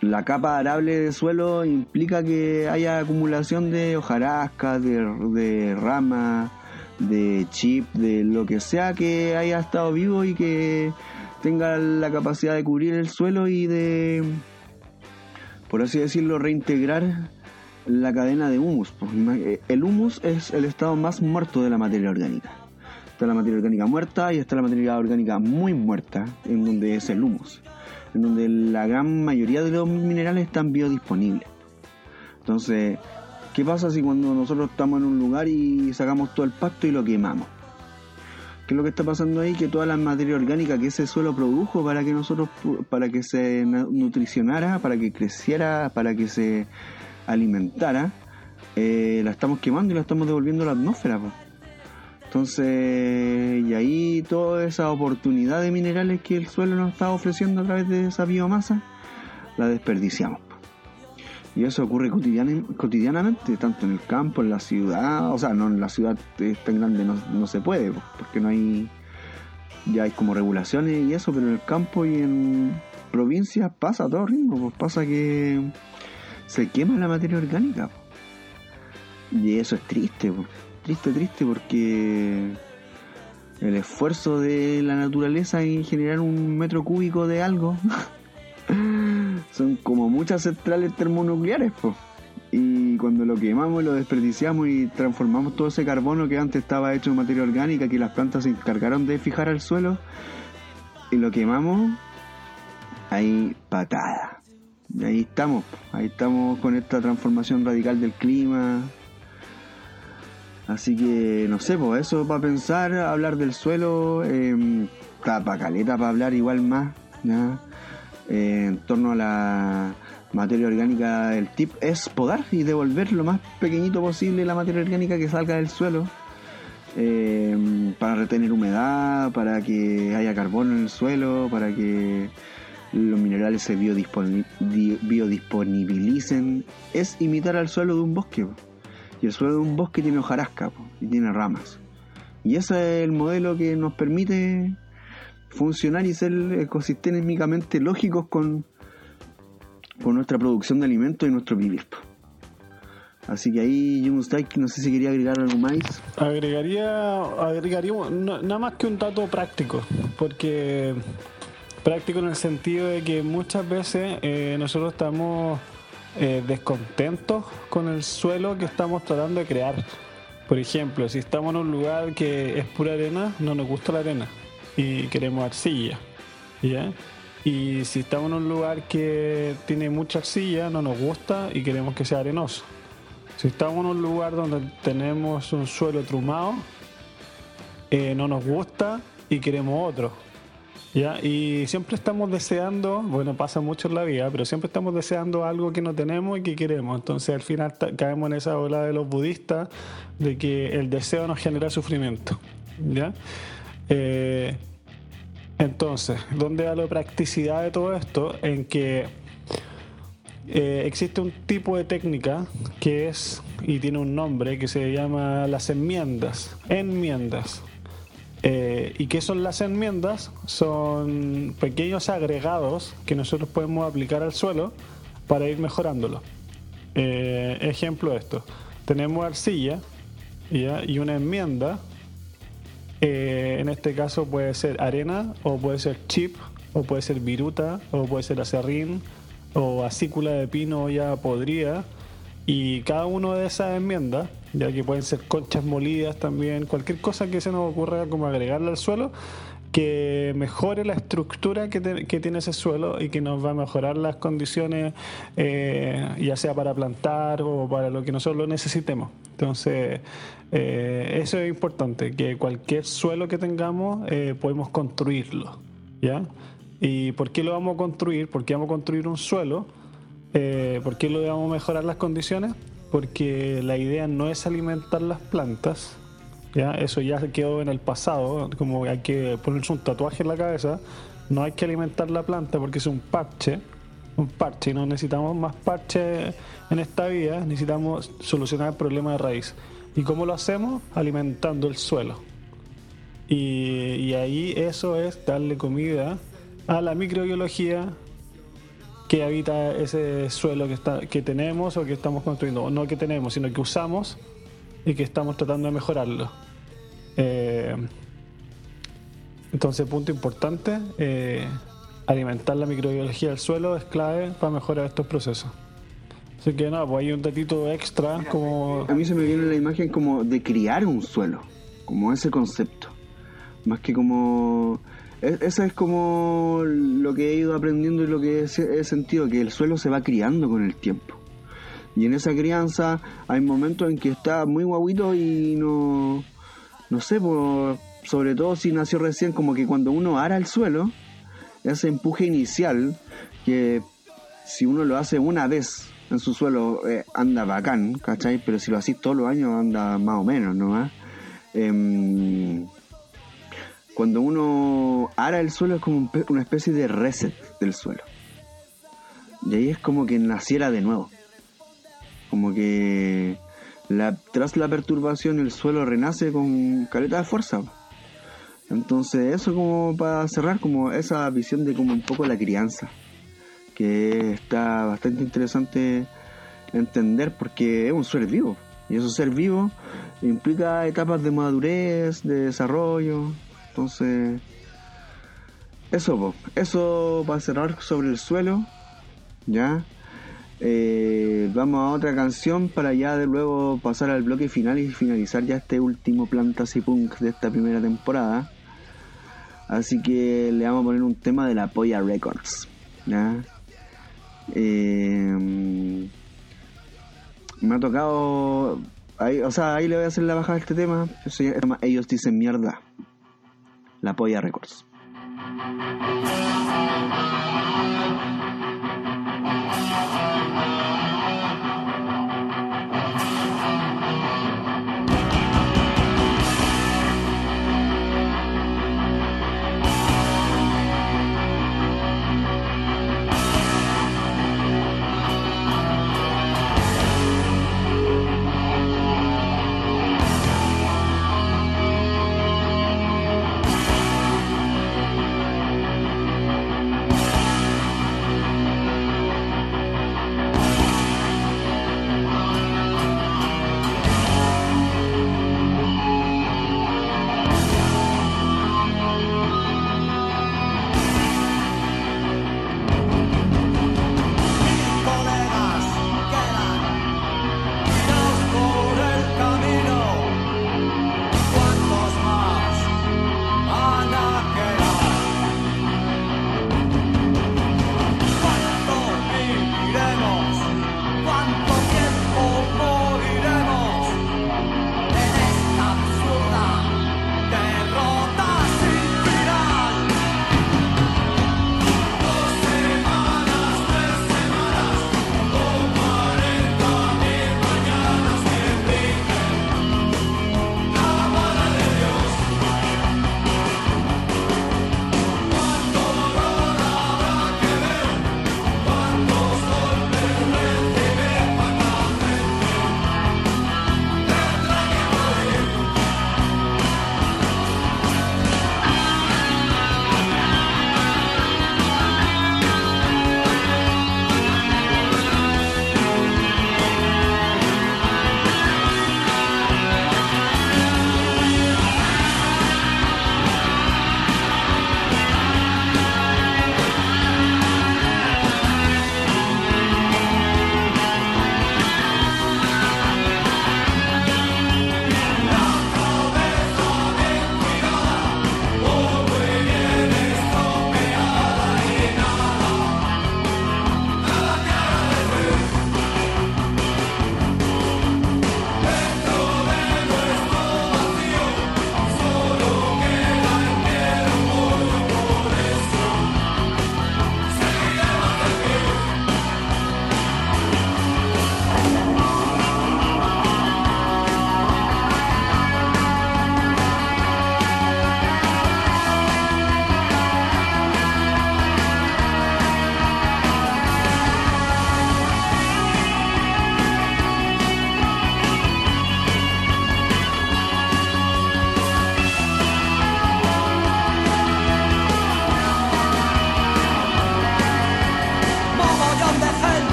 la capa arable de suelo implica que haya acumulación de hojarasca, de, de ramas, de chip, de lo que sea que haya estado vivo y que tenga la capacidad de cubrir el suelo y de, por así decirlo, reintegrar la cadena de humus. Pues, eh, el humus es el estado más muerto de la materia orgánica. Está la materia orgánica muerta y está la materia orgánica muy muerta, en donde es el humus, en donde la gran mayoría de los minerales están biodisponibles. Entonces, ¿qué pasa si cuando nosotros estamos en un lugar y sacamos todo el pasto y lo quemamos? ¿Qué es lo que está pasando ahí? Que toda la materia orgánica que ese suelo produjo para que nosotros, para que se nutricionara, para que creciera, para que se alimentara, eh, la estamos quemando y la estamos devolviendo a la atmósfera. Entonces, y ahí toda esa oportunidad de minerales que el suelo nos está ofreciendo a través de esa biomasa, la desperdiciamos. Y eso ocurre cotidianamente, tanto en el campo, en la ciudad, o sea, no en la ciudad tan grande no, se puede, porque no hay, ya hay como regulaciones y eso, pero en el campo y en provincias pasa todo ritmo, pues pasa que se quema la materia orgánica. Y eso es triste, triste, triste, porque el esfuerzo de la naturaleza en generar un metro cúbico de algo son como muchas centrales termonucleares, pues. Y cuando lo quemamos, lo desperdiciamos y transformamos todo ese carbono que antes estaba hecho en materia orgánica, que las plantas se encargaron de fijar al suelo, y lo quemamos, ahí patada. Y ahí estamos, ahí estamos con esta transformación radical del clima. Así que, no sé, pues eso para pensar, hablar del suelo, eh, tapa caleta para hablar igual más, ¿ya? Eh, en torno a la materia orgánica, el tip es podar y devolver lo más pequeñito posible la materia orgánica que salga del suelo. Eh, para retener humedad, para que haya carbono en el suelo, para que los minerales se biodisponibilicen, es imitar al suelo de un bosque. Y el suelo de un bosque tiene hojarasca y tiene ramas. Y ese es el modelo que nos permite funcionar y ser ecosistémicamente lógicos con, con nuestra producción de alimentos y nuestro vivir. Así que ahí, Jumustike, no sé si quería agregar algo más. Agregaría, agregaría nada más que un dato práctico, porque práctico en el sentido de que muchas veces eh, nosotros estamos eh, descontentos con el suelo que estamos tratando de crear. Por ejemplo, si estamos en un lugar que es pura arena, no nos gusta la arena y queremos arcilla. ¿ya? Y si estamos en un lugar que tiene mucha arcilla, no nos gusta y queremos que sea arenoso. Si estamos en un lugar donde tenemos un suelo trumado, eh, no nos gusta y queremos otro. ¿ya? Y siempre estamos deseando, bueno, pasa mucho en la vida, pero siempre estamos deseando algo que no tenemos y que queremos. Entonces al final caemos en esa ola de los budistas de que el deseo nos genera sufrimiento. ¿ya? Eh, entonces, ¿dónde da la practicidad de todo esto? En que eh, existe un tipo de técnica que es, y tiene un nombre, que se llama las enmiendas. Enmiendas. Eh, ¿Y qué son las enmiendas? Son pequeños agregados que nosotros podemos aplicar al suelo para ir mejorándolo. Ejemplo de esto. Tenemos arcilla y una enmienda eh, en este caso puede ser arena, o puede ser chip, o puede ser viruta, o puede ser acerrín, o acícula de pino ya podrida. Y cada una de esas enmiendas, ya que pueden ser conchas molidas también, cualquier cosa que se nos ocurra como agregarle al suelo, que mejore la estructura que, tiene ese suelo y que nos va a mejorar las condiciones, eh, ya sea para plantar o para lo que nosotros lo necesitemos. Entonces, eh, eso es importante, que cualquier suelo que tengamos eh, podemos construirlo. ¿ya? ¿Y por qué lo vamos a construir? ¿Por qué vamos a construir un suelo? ¿Por qué lo vamos a mejorar las condiciones? Porque la idea no es alimentar las plantas, ¿ya? Eso ya quedó en el pasado, como hay que ponerse un tatuaje en la cabeza, no hay que alimentar la planta porque es un parche, un parche, y no necesitamos más parche en esta vida, necesitamos solucionar el problema de raíz. ¿Y cómo lo hacemos? Alimentando el suelo. Y, y ahí eso es darle comida a la microbiología que habita ese suelo que, está, que tenemos o que estamos construyendo, no que tenemos, sino que usamos y que estamos tratando de mejorarlo. Eh, entonces, punto importante, eh, alimentar la microbiología del suelo es clave para mejorar estos procesos. Así que nada, pues hay un datito extra como... A mí se me viene la imagen como de criar un suelo, como ese concepto. Más que como... E-, Eso es como lo que he ido aprendiendo y lo que he sentido, que el suelo se va criando con el tiempo. Y en esa crianza hay momentos en que está muy guaguito y no, no sé, sobre todo si nació recién, como que cuando uno ara el suelo, ese empuje inicial, que si uno lo hace una vez en su suelo eh, anda bacán, ¿cachai? Pero si lo haces todos los años anda más o menos, ¿no? Em, cuando uno ara el suelo es como una especie de reset del suelo. Y ahí es como que naciera de nuevo. Como que tras la perturbación el suelo renace con caleta de fuerza. Entonces eso como para cerrar como esa visión de como un poco la crianza, que está bastante interesante entender porque es un ser vivo. Y eso ser vivo implica etapas de madurez, de desarrollo. Entonces, eso, eso para cerrar sobre el suelo, ¿ya? Eh, vamos a otra canción para ya de luego pasar al bloque final y finalizar ya este último Plantas Punk de esta primera temporada. Así que le vamos a poner un tema de la Polla Records. Eh, me ha tocado. O sea, ahí le voy a hacer la bajada a este tema. Ellos dicen mierda. La Polla Records.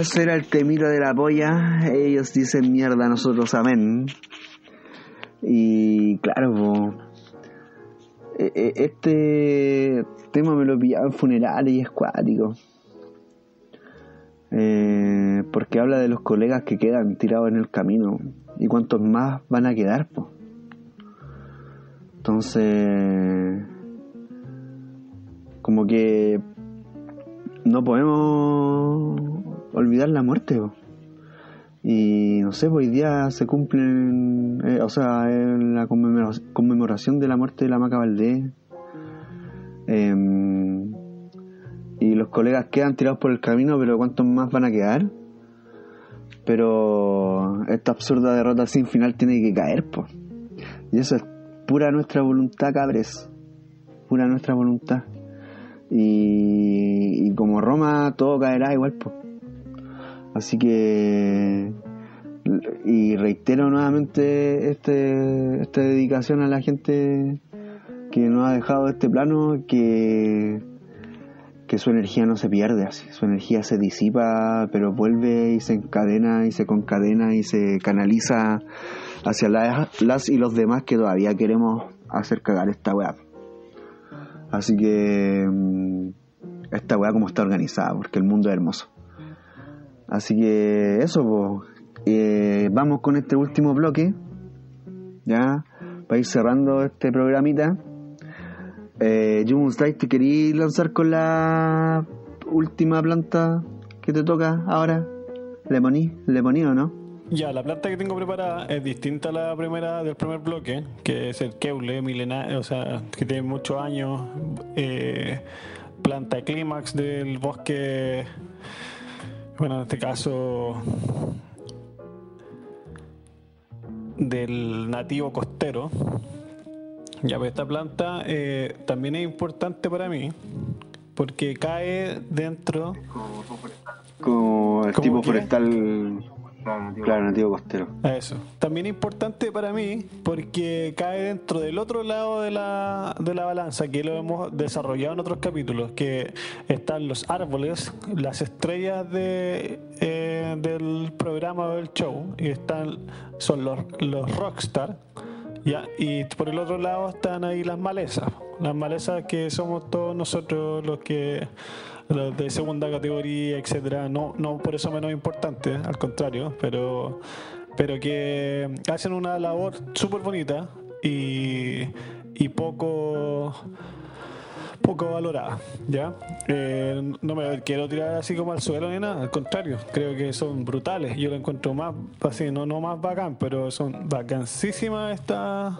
Ese era el temita de la polla. Ellos dicen mierda, nosotros amén. Y claro, e- e- este tema me lo pillaba en funerales y es cuático. Eh, porque habla de los colegas que quedan tirados en el camino y cuántos más van a quedar. po. Entonces, como que no podemos olvidar la muerte. Y no sé, hoy día se cumplen, eh, o sea, la conmemora- conmemoración de la muerte de la Maca Valdés. Em, y los colegas quedan tirados por el camino, pero ¿cuántos más van a quedar? Pero esta absurda derrota sin final tiene que caer, pues. Y eso es pura nuestra voluntad, cabres. Pura nuestra voluntad. Y, y como Roma, todo caerá igual, pues. Así que. Y reitero nuevamente este, esta dedicación a la gente que nos ha dejado este plano, que, que su energía no se pierde su energía se disipa, pero vuelve y se encadena y se concadena y se canaliza hacia las, las y los demás que todavía queremos hacer cagar esta weá. Así que mm, esta weá como está organizada, porque el mundo es hermoso. Así que eso, po. Eh, vamos con este último bloque, ya, para ir cerrando este programita. Eh, Drive, ¿te querías lanzar con la última planta que te toca ahora? ¿Le poní? ¿Le poní o no? Ya, la planta que tengo preparada es distinta a la primera del primer bloque, que es el keule milenario, o sea, que tiene muchos años, eh, planta clímax del bosque, bueno, en este caso del nativo costero. Ya, pues esta planta eh, también es importante para mí, porque cae dentro Como el ¿Cómo tipo qué? Claro, nativo costero. A Eso. También importante para mí porque cae dentro del otro lado de la, de la balanza que lo hemos desarrollado en otros capítulos, que están los árboles, las estrellas de, eh, del programa o del show, y están son los, los rockstar, ya, y por el otro lado están ahí las malezas, las malezas que somos todos nosotros los que los de segunda categoría, etcétera, no, no por eso menos importante, al contrario, pero, pero que hacen una labor súper bonita y, y poco poco valorada, ¿ya? Eh, no me quiero tirar así como al suelo ni nada, al contrario, creo que son brutales, yo lo encuentro más, así, no, no más bacán, pero son vacancísimas estas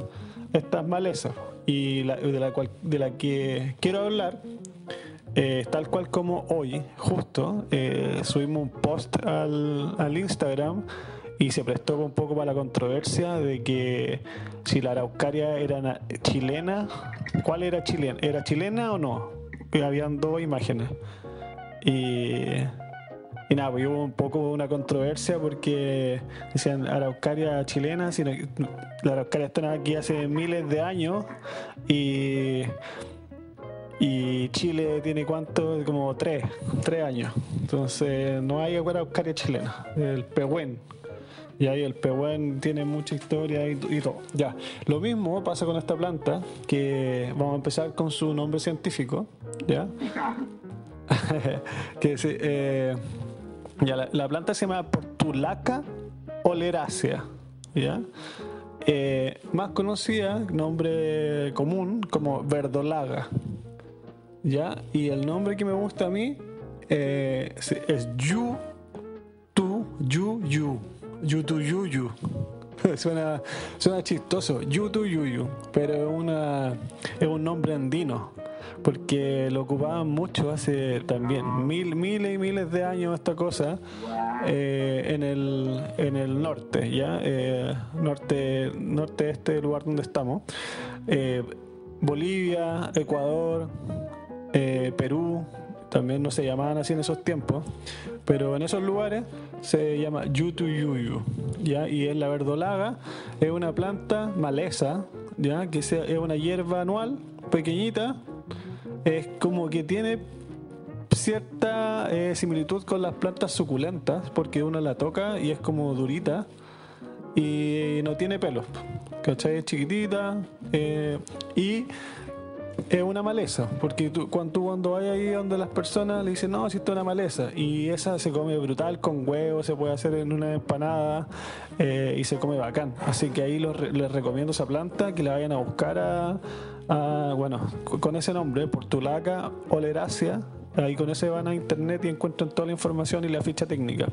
estas malezas. Y la, de, la cual, de la que quiero hablar eh, tal cual como hoy, justo, eh, subimos un post al, al Instagram y se prestó un poco para la controversia de que si la araucaria era na- chilena, ¿cuál era chilena? ¿Era chilena o no? Habían dos imágenes. Y, y nada, pues hubo un poco una controversia porque decían araucaria chilena, sino que la araucaria está aquí hace miles de años y y Chile tiene cuánto, como tres, tres años. Entonces no hay araucaria chilena, el pehuen. Y ahí el pehuen tiene mucha historia y, todo. Ya, lo mismo pasa con esta planta, que vamos a empezar con su nombre científico, ¿ya? que eh, ya, la, la planta se llama Portulaca oleracea, ¿ya? Eh, más conocida, nombre común, como verdolaga. ¿Ya? Y el nombre que me gusta a mí eh, es Yu Tu Yu Yu. Yu Tu Yu Yu. suena, suena chistoso. Yu Tu Yu Yu. Pero es, una, es un nombre andino. Porque lo ocupaban mucho hace también mil, miles y miles de años esta cosa eh, en, el, en el norte, ¿ya? Eh, norte, norte este lugar donde estamos. Eh, Bolivia, Ecuador, eh, Perú, también no se llamaban así en esos tiempos, pero en esos lugares se llama Yutuyuyu, ¿ya? Y es la verdolaga, es una planta maleza, ¿ya? Que es una hierba anual, pequeñita, es como que tiene cierta eh, similitud con las plantas suculentas, porque uno la toca y es como durita y no tiene pelos. ¿Cachai? Es chiquitita eh, y es una maleza, porque tú, cuando tú cuando vas ahí donde las personas le dicen, no, si esto es una maleza, y esa se come brutal con huevo, se puede hacer en una empanada eh, y se come bacán. Así que ahí los les recomiendo esa planta, que la vayan a buscar a, a, bueno, con ese nombre, Portulaca oleracea. Ahí con ese van a internet y encuentran toda la información y la ficha técnica.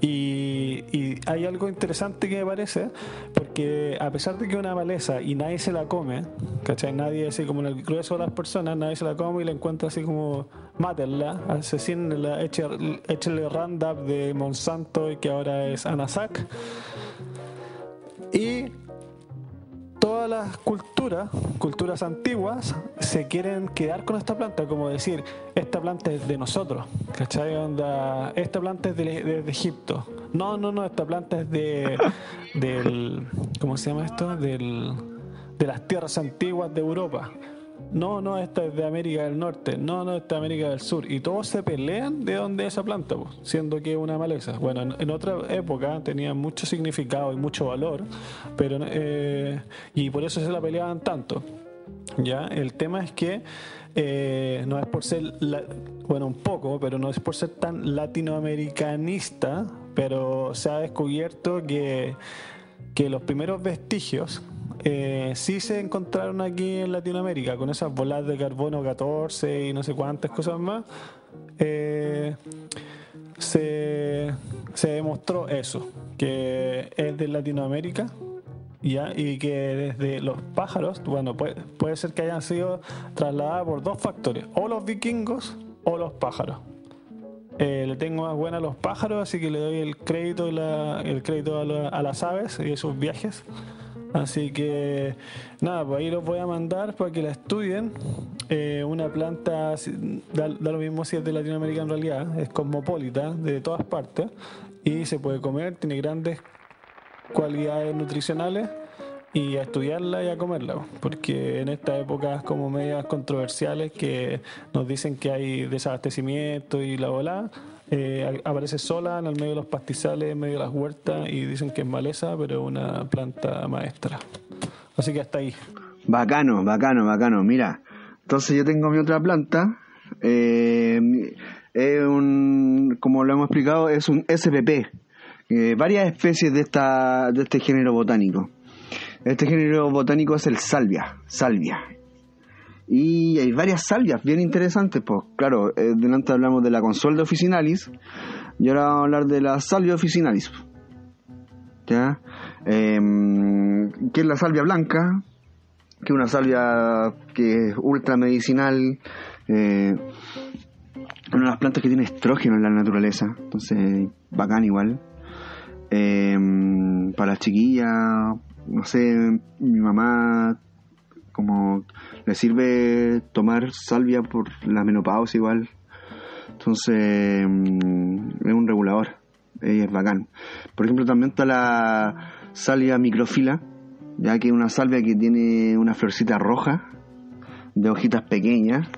Y, hay algo interesante que me parece, porque a pesar de que una maleza y nadie se la come, ¿cachai? Nadie, así como en el grueso de las personas, nadie se la come y la encuentra así como, mátenla, asesínenla, échale échale Roundup de Monsanto y que ahora es Anasac. Y todas las culturas, culturas antiguas, se quieren quedar con esta planta, como decir, esta planta es de nosotros, ¿cachai? Esta planta es de- de Egipto. No, no, no, esta planta es de, del, ¿cómo se llama esto? Del, de las tierras antiguas de Europa. No, no, esta es de América del Norte. No, no, esta es de América del Sur. Y todos se pelean de dónde es esa planta, pues, siendo que es una maleza. Bueno, en, otra época tenía mucho significado y mucho valor, pero eh, y por eso se la peleaban tanto. Ya, el tema es que eh, no es por ser, bueno, un poco, pero no es por ser tan latinoamericanista, pero se ha descubierto que, que los primeros vestigios eh, sí se encontraron aquí en Latinoamérica, con esas bolas de carbono 14 y no sé cuántas cosas más. eh, se, se demostró eso, que es de Latinoamérica ya y que desde los pájaros, bueno, puede, puede ser que hayan sido trasladadas por dos factores, o los vikingos o los pájaros. Eh, le tengo más buena a los pájaros, así que le doy el crédito, el crédito a, a las aves y sus viajes. Así que nada, pues ahí los voy a mandar para que la estudien. Eh, una planta, da, lo mismo si es de Latinoamérica en realidad, es cosmopolita, de todas partes, y se puede comer, tiene grandes cualidades nutricionales y a estudiarla y a comerla, porque en estas épocas como medias controversiales que nos dicen que hay desabastecimiento y la bola, eh, aparece sola en el medio de los pastizales, en medio de las huertas y dicen que es maleza, pero es una planta maestra. Así que hasta ahí. Bacano, bacano, bacano. Mira, entonces yo tengo mi otra planta. eh, es un, como lo hemos explicado, es un SPP. eh, varias especies de esta de este género botánico. Este género botánico es el salvia, salvia. Y hay varias salvias bien interesantes, pues claro, eh, delante hablamos de la consuelda officinalis y ahora vamos a hablar de la salvia officinalis. ¿Ya? Em, que es la salvia blanca, que es una salvia que es ultra medicinal, eh, una de las plantas que tiene estrógeno en la naturaleza, entonces bacán igual. Eh, para las chiquillas, no sé, mi mamá como le sirve tomar salvia por la menopausia igual. Entonces mm, es un regulador, es bacán. Por ejemplo, también está la salvia microfila, ya que es una salvia que tiene una florcita roja, de hojitas pequeñas,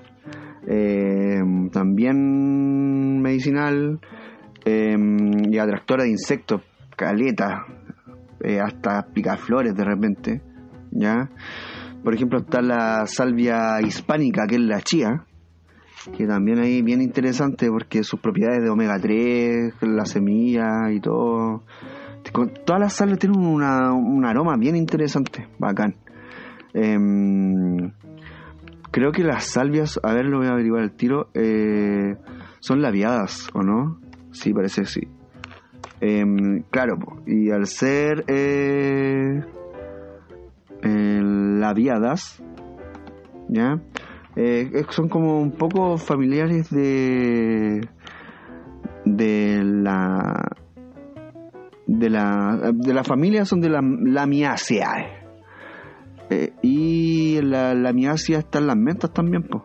eh, también medicinal eh, y atractora de insectos, caleta, eh, hasta picaflores de repente, ¿ya? Por ejemplo está la salvia hispánica, que es la chía, que también ahí bien interesante porque sus propiedades de omega 3, la semilla y todo. Con- Todas las salvias tienen una- un aroma bien interesante, bacán. Em, creo que las salvias, a ver, lo voy a averiguar al tiro, eh, son labiadas, ¿o no? Sí, parece que sí. Em, claro, y al ser eh, labiadas, ¿ya? Eh, son como un poco familiares de de la de la de familia son de la Lamiaceae Eh, y la Lamiacea están las mentas también pues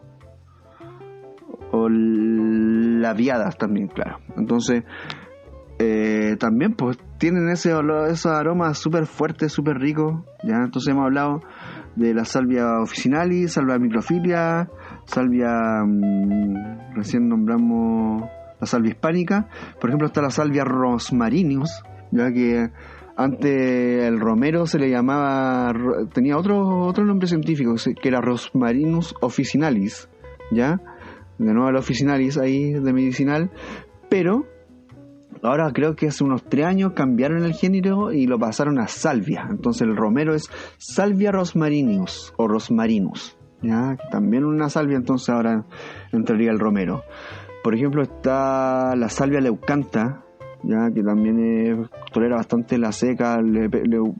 o labiadas también claro. Entonces eh, también pues tienen ese olor, esos aromas súper fuertes, súper ricos. ¿ya? Entonces hemos hablado de la salvia officinalis, salvia microfilia, salvia. mm, recién nombramos la salvia hispánica. Por ejemplo, está la salvia rosmarinus, ya que antes el romero se le llamaba. tenía otro, otro nombre científico, que era Rosmarinus officinalis, ¿ya? De nuevo el officinalis ahí de medicinal, pero ahora creo que hace unos tres años cambiaron el género y lo pasaron a salvia. Entonces el romero es salvia rosmarinus o rosmarinus. ¿ya? También una salvia, entonces ahora entraría el romero. Por ejemplo está la salvia leucanta, ya que también tolera bastante la seca, le, le-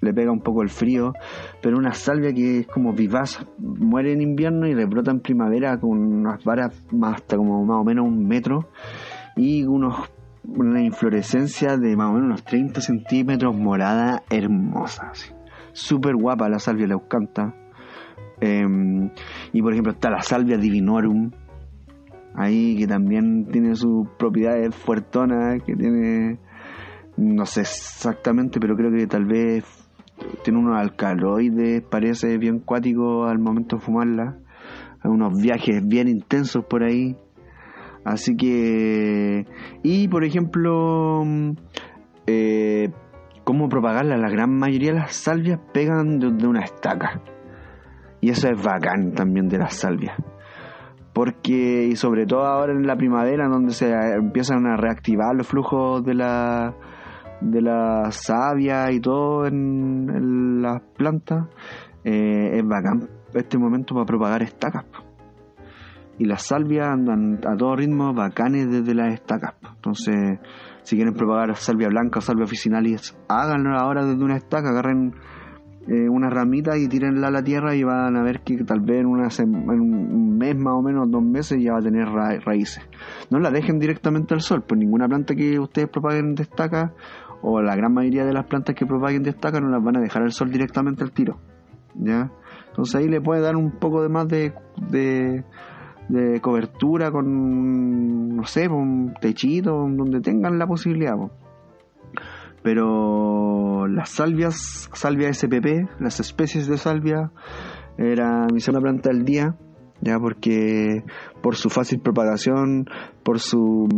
le pega un poco el frío, pero una salvia que es como vivaz, muere en invierno y rebrota en primavera con unas varas hasta como más o menos un metro y unos una inflorescencia de más o menos unos 30 centímetros morada hermosa súper guapa la salvia leucanta Em, y por ejemplo está la salvia divinorum ahí que también tiene sus propiedades fuertonas que tiene no sé exactamente pero creo que tal vez tiene unos alcaloides parece bien cuático al momento de fumarla. Unos viajes bien intensos por ahí Así que. Y por ejemplo. mm, eh, ¿Cómo propagarla? La gran mayoría de las salvias pegan de, una estaca. Y eso es bacán también de las salvias. Porque, y sobre todo ahora en la primavera, donde se empiezan a reactivar los flujos de la, de la savia y todo en, en las plantas, eh, es bacán este momento para propagar estacas. Y las salvias andan a todo ritmo bacanes desde las estacas. Entonces, si quieren propagar salvia blanca o salvia officinalis, háganlo ahora desde una estaca, agarren eh, una ramita y tírenla a la tierra y van a ver que tal vez en, una en un mes más o menos, dos meses, ya va a tener ra- raíces. No la dejen directamente al sol, pues ninguna planta que ustedes propaguen de estaca, o la gran mayoría de las plantas que propaguen de estaca, no las van a dejar al sol directamente al tiro. ¿Ya? Entonces ahí le puede dar un poco de más de, de cobertura con, no sé, con un techito, donde tengan la posibilidad. po. Pero las salvias, salvia SPP, las especies de salvia, era mi segunda planta del día, ya porque por su fácil propagación, por sus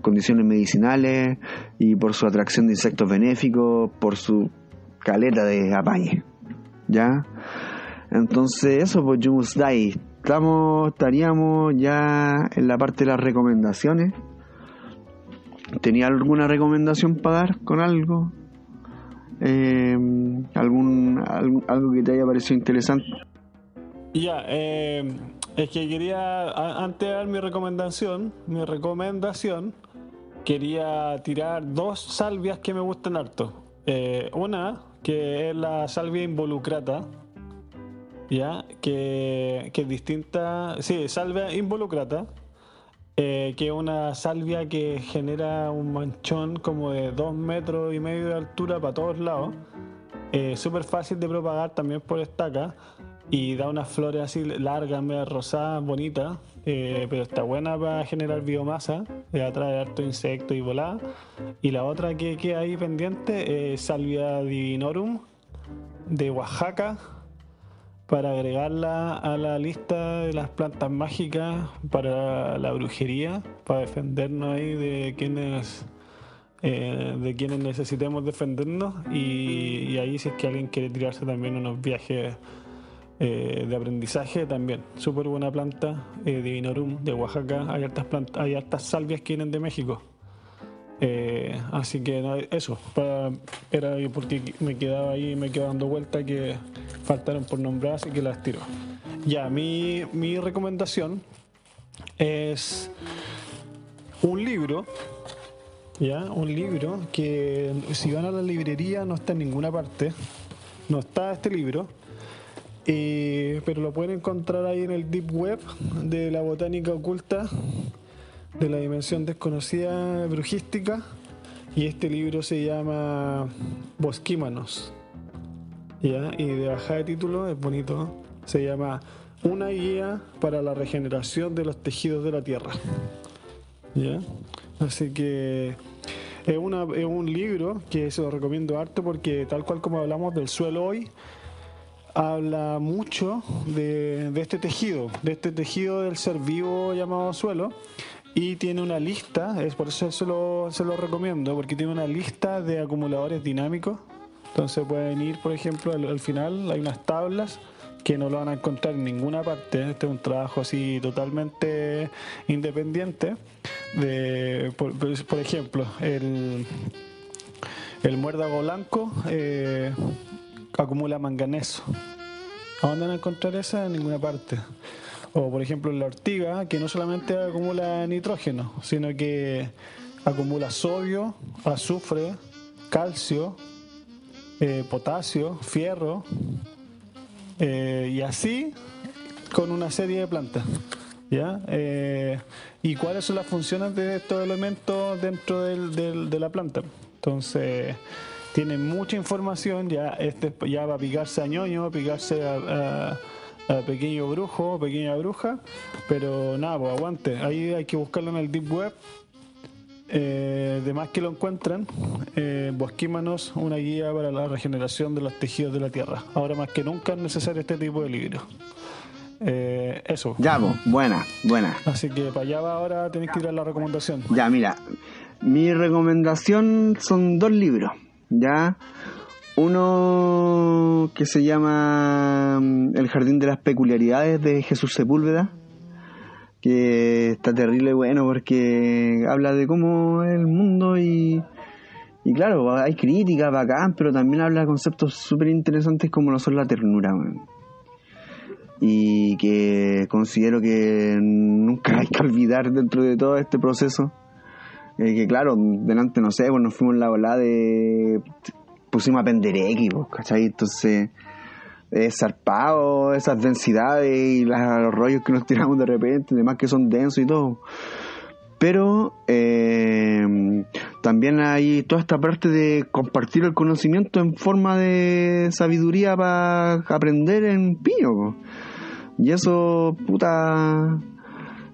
condiciones medicinales y por su atracción de insectos benéficos, por su caleta de apañe, ya. Entonces eso, pues Jumus Dai, estamos, estaríamos ya en la parte de las recomendaciones. ¿Tenía alguna recomendación para dar con algo? Eh, algún, algo que te haya parecido interesante. Ya, eh, es que quería, antes de dar mi recomendación, mi recomendación, quería tirar dos salvias que me gustan harto. Eh, una, que es la salvia involucrata, ya, que, que es distinta, sí, salvia involucrata, eh, que es una salvia que genera un manchón como de dos metros y medio de altura para todos lados. Eh, Súper fácil de propagar también por estaca y da unas flores así largas, medio rosadas, bonitas, eh, pero está buena para generar biomasa, eh, atrae harto insecto y volada. Y la otra que queda ahí pendiente es Salvia divinorum de Oaxaca para agregarla a la lista de las plantas mágicas para la brujería, para defendernos ahí de quienes eh, de quienes necesitemos defendernos. Y, ahí si es que alguien quiere tirarse también unos viajes eh, de aprendizaje también súper buena planta eh, Divinorum de Oaxaca. Hay hartas hay hartas salvias que vienen de México Eh, así que eso para- era porque me quedaba ahí me quedaba dando vuelta que faltaron por nombrar así que las tiro ya mi, mi recomendación es un libro ¿ya? Un libro que si van a la librería no está en ninguna parte. No está este libro. eh, pero lo pueden encontrar ahí en el Deep Web de la botánica oculta de la dimensión desconocida brujística. Y este libro se llama Bosquímanos. ¿ya? Y de bajada de título, es bonito, se llama Una guía para la regeneración de los tejidos de la Tierra. ¿Ya? Así que es, una, es un libro que se lo recomiendo harto porque tal cual como hablamos del suelo hoy, habla mucho de, de este tejido, de este tejido del ser vivo llamado suelo y tiene una lista, es por eso se lo, se lo recomiendo, porque tiene una lista de acumuladores dinámicos. Entonces pueden ir, por ejemplo, al, final hay unas tablas que no lo van a encontrar en ninguna parte. Este es un trabajo así totalmente independiente. De, por, ejemplo, el, el muérdago blanco eh, acumula manganeso. ¿A dónde van a encontrar esa? En ninguna parte. O por ejemplo la ortiga, que no solamente acumula nitrógeno, sino que acumula sodio, azufre, calcio, eh, potasio, fierro, eh, y así con una serie de plantas. ¿ya? Eh, ¿Y cuáles son las funciones de estos elementos dentro del, de la planta? Entonces, tiene mucha información, ya, este, ya va a picarse a ñoño, a picarse a pequeño brujo, pequeña bruja, pero nada, pues aguante. Ahí hay que buscarlo en el Deep Web. Eh, de más que lo encuentran, eh, Bosquímanos, una guía para la regeneración de los tejidos de la tierra. Ahora más que nunca es necesario este tipo de libros. Eh, eso. Ya, pues, buena, buena. Así que para allá ahora tenéis que ir a la recomendación. Ya, mira, mi recomendación son dos libros. Ya, uno que se llama mm, El Jardín de las Peculiaridades de Jesús Sepúlveda, que está terrible bueno porque habla de cómo es el mundo y, y claro, hay críticas bacán, pero también habla de conceptos súper interesantes como lo son la ternura. Y que considero que nunca hay que olvidar dentro de todo este proceso. Eh, que claro, delante, no sé, pues nos fuimos la volada de pusimos a Penderecki, ¿cachai? Entonces, es zarpado, esas densidades y los rollos que nos tiramos de repente, además que son densos y todo. Pero eh, también hay toda esta parte de compartir el conocimiento en forma de sabiduría para aprender en pío. Y eso, puta,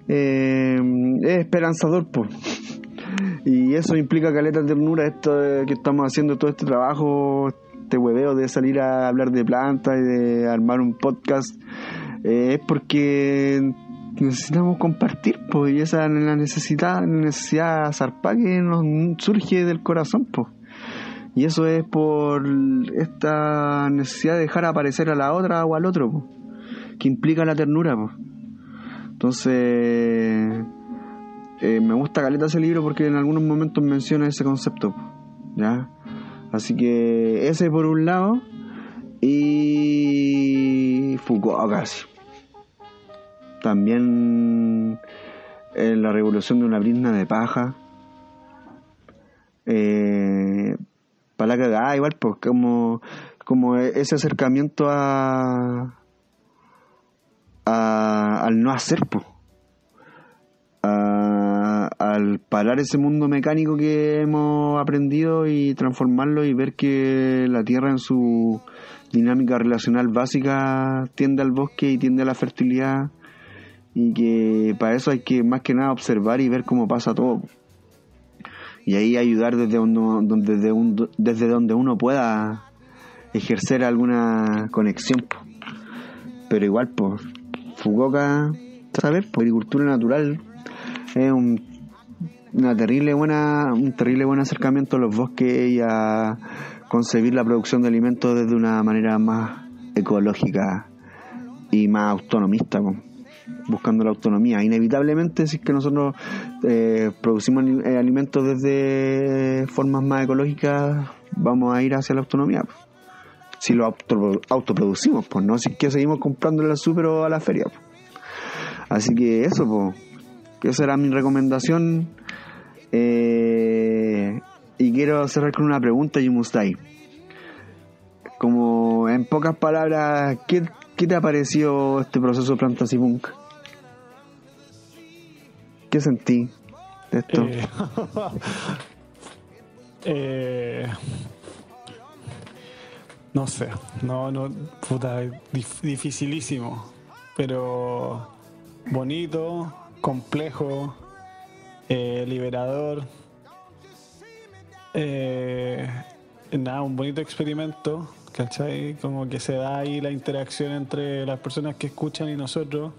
eh, es esperanzador, pues. Y eso implica caleta ternura, esto que estamos haciendo todo este trabajo, este hueveo de salir a hablar de plantas y de armar un podcast, eh, es porque necesitamos compartir, pues, y esa es la necesidad, la necesidad zarpa que nos surge del corazón, pues. Y eso es por esta necesidad de dejar aparecer a la otra o al otro, pues, que implica la ternura, pues. Entonces, eh, me gusta caleta ese libro porque en algunos momentos menciona ese concepto. ¿ya? Así que ese por un lado. Y Foucault casi. También en la revolución de una brisna de paja. Eh, para la cagada, igual, pues como, como ese acercamiento a, a al no hacer, pues al parar ese mundo mecánico que hemos aprendido y transformarlo y ver que la Tierra en su dinámica relacional básica tiende al bosque y tiende a la fertilidad y que para eso hay que más que nada observar y ver cómo pasa todo. Y ahí ayudar desde donde, desde, un, desde donde uno pueda ejercer alguna conexión pero igual pues Fugoka saber agricultura natural es un una terrible buena, un terrible buen acercamiento a los bosques y a concebir la producción de alimentos desde una manera más ecológica y más autonomista, buscando la autonomía. Inevitablemente, si es que nosotros eh, producimos eh, alimentos desde formas más ecológicas, vamos a ir hacia la autonomía. Si lo autoproducimos, pues no, si es que seguimos comprando en la super o a la feria. Así que eso, pues, esa era mi recomendación eh, y quiero cerrar con una pregunta, Yumustai. Como en pocas palabras, ¿qué, te ha parecido este proceso Fantasy Punk? ¿Qué sentí de esto? Eh, eh, no sé, no, no, puta, dificilísimo, pero bonito, complejo, eh, liberador. eh, nada, un bonito experimento, ¿cachai? Como que se da ahí la interacción entre las personas que escuchan y nosotros.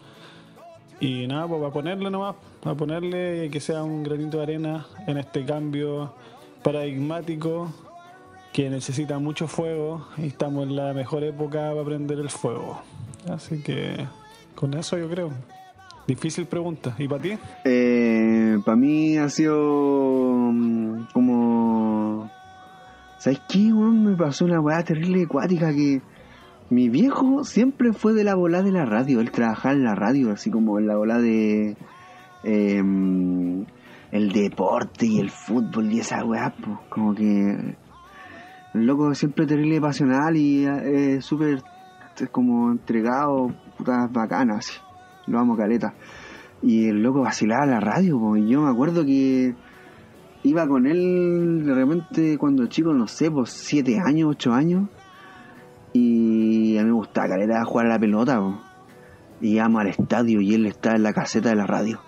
Y nada, pues a ponerle nomás, a ponerle que sea un granito de arena en este cambio paradigmático que necesita mucho fuego y estamos en la mejor época para prender el fuego. Así que con eso yo creo. Difícil pregunta. ¿Y para ti? Eh, para mí ha sido mm, como... ¿Sabes qué? Me pasó una weá terrible acuática que mi viejo siempre fue de la bola de la radio. Él trabajaba en la radio, así como en la bola de... Em, el deporte y el fútbol y esa weá, pues como que el loco siempre terrible pasional y eh, súper como entregado, putas bacanas, lo amo caleta. Y el loco vacilaba la radio, y yo me acuerdo que iba con él de repente cuando chico, no sé, pues siete años, ocho años, y a mí me gustaba caleta jugar a la pelota, y íbamos al estadio y él estaba en la caseta de la radio.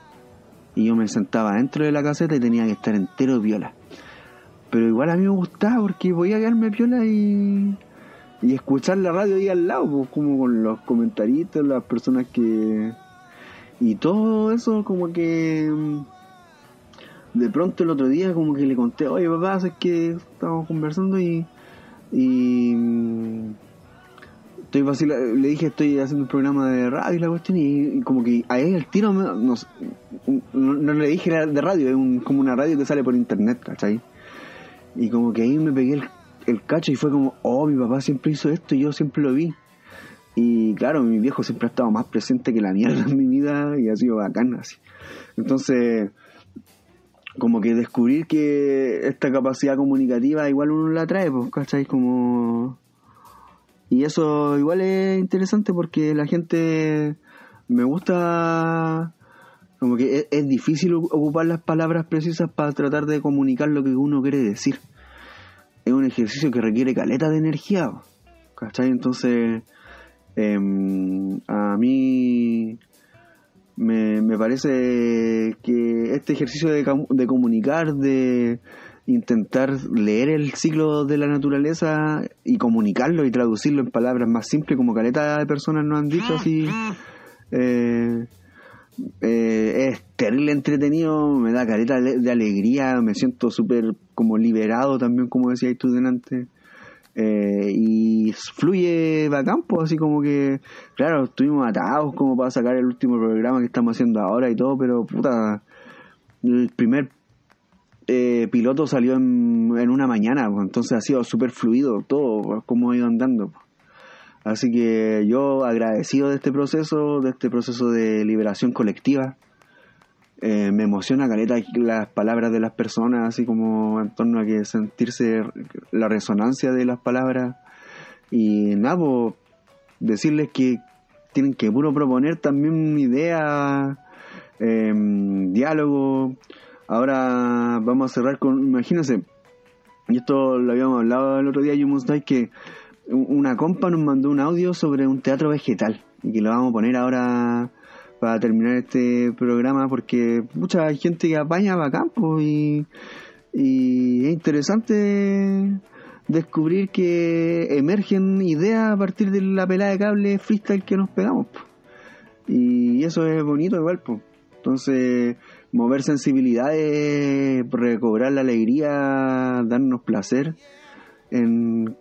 Y yo me sentaba dentro de la caseta y tenía que estar entero viola. Pero igual a mí me gustaba porque podía quedarme piola y, y escuchar la radio ahí al lado, pues, como con los comentaristas, las personas que... Y todo eso como que... Mm, de pronto el otro día como que le conté, oye papá, es que estábamos conversando y... Y... Mm, estoy fácil, le dije estoy haciendo un programa de radio y la cuestión y, como que a él el tiro no, no, le dije de radio, es como una radio que sale por internet, ¿cachai? Y como que ahí me pegué el, cacho y fue como, oh, mi papá siempre hizo esto y yo siempre lo vi. Y claro, mi viejo siempre ha estado más presente que la mierda en mi vida y ha sido bacán así. Entonces, como que descubrir que esta capacidad comunicativa igual uno la trae, pues, ¿cachai? Como... Y eso igual es interesante porque la gente me gusta como que es, difícil ocupar las palabras precisas para tratar de comunicar lo que uno quiere decir. Es un ejercicio que requiere caleta de energía, ¿cachai? Entonces, em, a mí me, parece que este ejercicio de, de comunicar, de intentar leer el ciclo de la naturaleza y comunicarlo y traducirlo en palabras más simples, como caleta de personas nos han dicho así. Eh, eh, es terrible entretenido, me da careta de alegría, me siento súper como liberado también, como decías tú delante. Eh, y fluye bacán, pues, así como que, claro, estuvimos atados como para sacar el último programa que estamos haciendo ahora y todo, pero puta, el primer eh, piloto salió en, en una mañana, pues, entonces ha sido súper fluido todo, como ha ido andando. Pues. Así que yo agradecido de este proceso, de este proceso de liberación colectiva. Eh, me emociona caleta las palabras de las personas, así como en torno a que sentirse la resonancia de las palabras. Y nada, decirles que tienen que puro proponer también idea, eh, diálogo. Ahora vamos a cerrar con, imagínense, y esto lo habíamos hablado el otro día, Yumus que una compa nos mandó un audio sobre un teatro vegetal y que lo vamos a poner ahora para terminar este programa porque mucha gente que apaña va a campo y, y es interesante descubrir que emergen ideas a partir de la pelada de cable freestyle que nos pegamos y eso es bonito igual pues entonces mover sensibilidades recobrar la alegría darnos placer en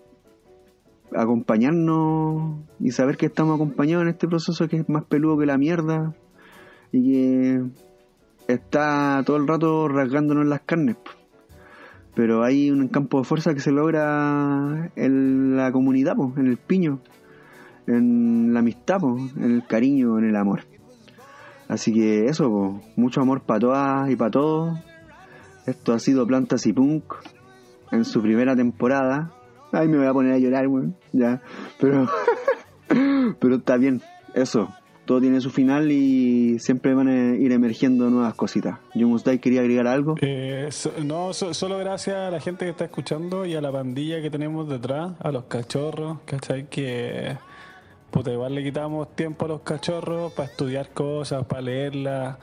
acompañarnos y saber que estamos acompañados en este proceso que es más peludo que la mierda y que está todo el rato rasgándonos las carnes. Pero hay un campo de fuerza que se logra en la comunidad, en el piño, en la amistad, en el cariño, en el amor. Así que eso, mucho amor para todas y para todos. Esto ha sido Plantas y Punk en su primera temporada. Ay, me voy a poner a llorar, weón. Ya. Pero. pero está bien. Eso. Todo tiene su final y siempre van a ir emergiendo nuevas cositas. Yumusdai quería agregar algo. Eh, no, solo gracias a la gente que está escuchando y a la pandilla que tenemos detrás, a los cachorros, ¿cachai? Que puta, igual le quitamos tiempo a los cachorros para estudiar cosas, para leerlas,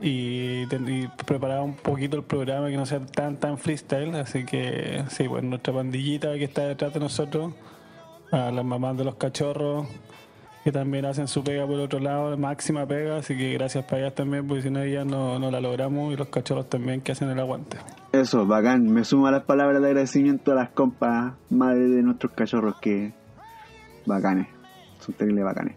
y, preparar un poquito el programa que no sea tan tan freestyle. Así que sí, bueno, nuestra pandillita que está detrás de nosotros, a las mamás de los cachorros que también hacen su pega por el otro lado, máxima pega, así que gracias para ellas también, porque si no ellas no, no la logramos y los cachorros también que hacen el aguante. Eso, bacán, me sumo a las palabras de agradecimiento a las compas madres de nuestros cachorros que bacanes, son terribles bacanes.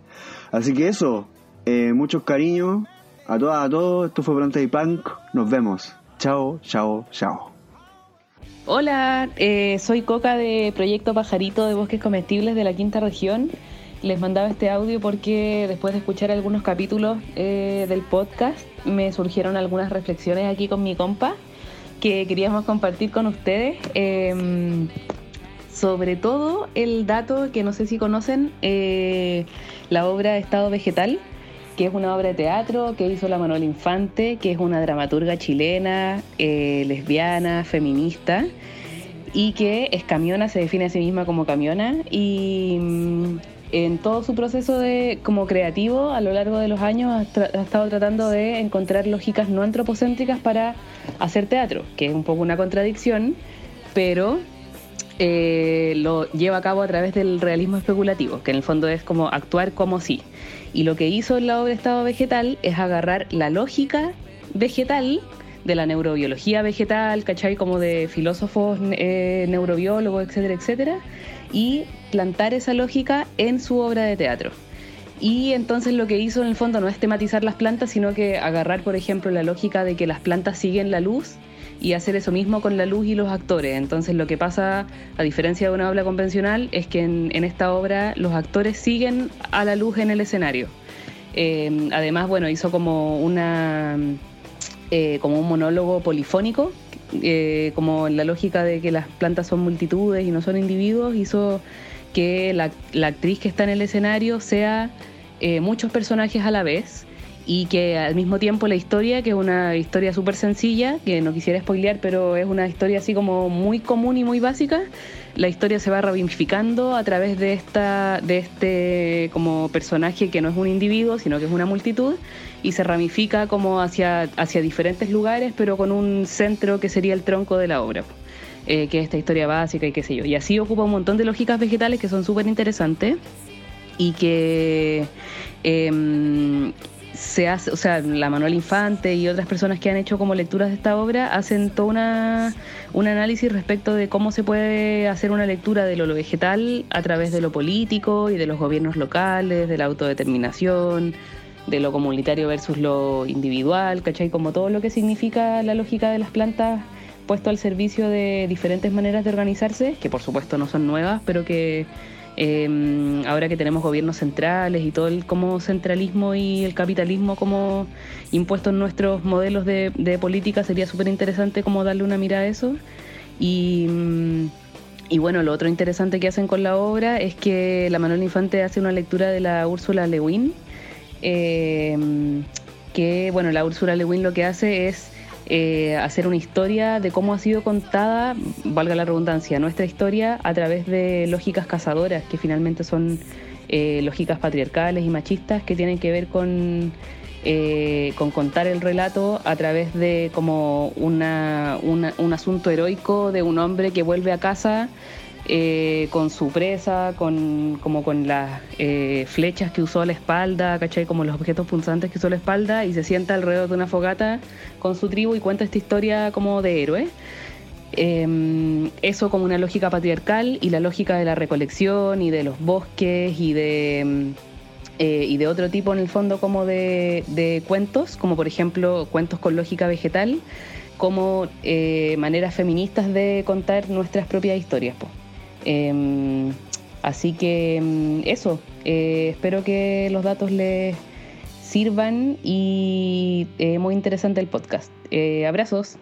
Así que eso, eh, muchos cariños a todas, a todos, esto fue Planta y Punk, nos vemos, chao, chao, chao. Hola, eh, soy Coca de Proyecto Pajarito de Bosques Comestibles de la Quinta Región les mandaba este audio porque después de escuchar algunos capítulos eh, del podcast me surgieron algunas reflexiones aquí con mi compa que queríamos compartir con ustedes. Em, sobre todo el dato que no sé si conocen, eh, la obra Estado Vegetal, que es una obra de teatro que hizo la Manuel Infante, que es una dramaturga chilena, eh, lesbiana, feminista y que es camiona, se define a sí misma como camiona y mm, en todo su proceso de como creativo a lo largo de los años ha, estado tratando de encontrar lógicas no antropocéntricas para hacer teatro, que es un poco una contradicción, pero eh, lo lleva a cabo a través del realismo especulativo, que en el fondo es como actuar como si. Y lo que hizo la obra Estado Vegetal es agarrar la lógica vegetal de la neurobiología vegetal, ¿cachai? Como de filósofos eh, neurobiólogos, etcétera, etcétera, y plantar esa lógica en su obra de teatro. Y entonces lo que hizo en el fondo no es tematizar las plantas, sino que agarrar, por ejemplo, la lógica de que las plantas siguen la luz y hacer eso mismo con la luz y los actores. Entonces lo que pasa, a diferencia de una obra convencional, es que en, esta obra los actores siguen a la luz en el escenario. Eh, además, bueno, hizo como una eh, como un monólogo polifónico, eh, como la lógica de que las plantas son multitudes y no son individuos, hizo que la, actriz que está en el escenario sea eh, muchos personajes a la vez y que al mismo tiempo la historia, que es una historia súper sencilla, que no quisiera spoilear, pero es una historia así como muy común y muy básica, la historia se va ramificando a través de esta de este como personaje que no es un individuo, sino que es una multitud y se ramifica como hacia hacia diferentes lugares, pero con un centro que sería el tronco de la obra. Eh, que es esta historia básica y qué sé yo. Y así ocupa un montón de lógicas vegetales que son súper interesantes y que eh, se hace, o sea, la Manuel Infante y otras personas que han hecho como lecturas de esta obra hacen todo una, un análisis respecto de cómo se puede hacer una lectura de lo, vegetal a través de lo político y de los gobiernos locales, de la autodeterminación, de lo comunitario versus lo individual, ¿cachai? Como todo lo que significa la lógica de las plantas puesto al servicio de diferentes maneras de organizarse, que por supuesto no son nuevas, pero que eh, ahora que tenemos gobiernos centrales y todo el como centralismo y el capitalismo como impuesto en nuestros modelos de, política, sería súper interesante como darle una mirada a eso. Y, y, bueno, lo otro interesante que hacen con la obra es que la Manuel Infante hace una lectura de la Úrsula Lewin, eh, que bueno, la Úrsula Lewin lo que hace es eh, hacer una historia de cómo ha sido contada, valga la redundancia, nuestra historia a través de lógicas cazadoras, que finalmente son eh, lógicas patriarcales y machistas que tienen que ver con, eh, con contar el relato a través de como una, un asunto heroico de un hombre que vuelve a casa eh, con su presa, con, como con las eh, flechas que usó a la espalda, ¿cachai? Como los objetos punzantes que usó a la espalda y se sienta alrededor de una fogata con su tribu y cuenta esta historia como de héroe. Em, eso como una lógica patriarcal y la lógica de la recolección y de los bosques y de, em, eh, y de otro tipo en el fondo como de, cuentos, como por ejemplo cuentos con lógica vegetal, como maneras feministas de contar nuestras propias historias. Em, así que em, eso, eh, espero que los datos les sirvan y eh, muy interesante el podcast. Eh, abrazos.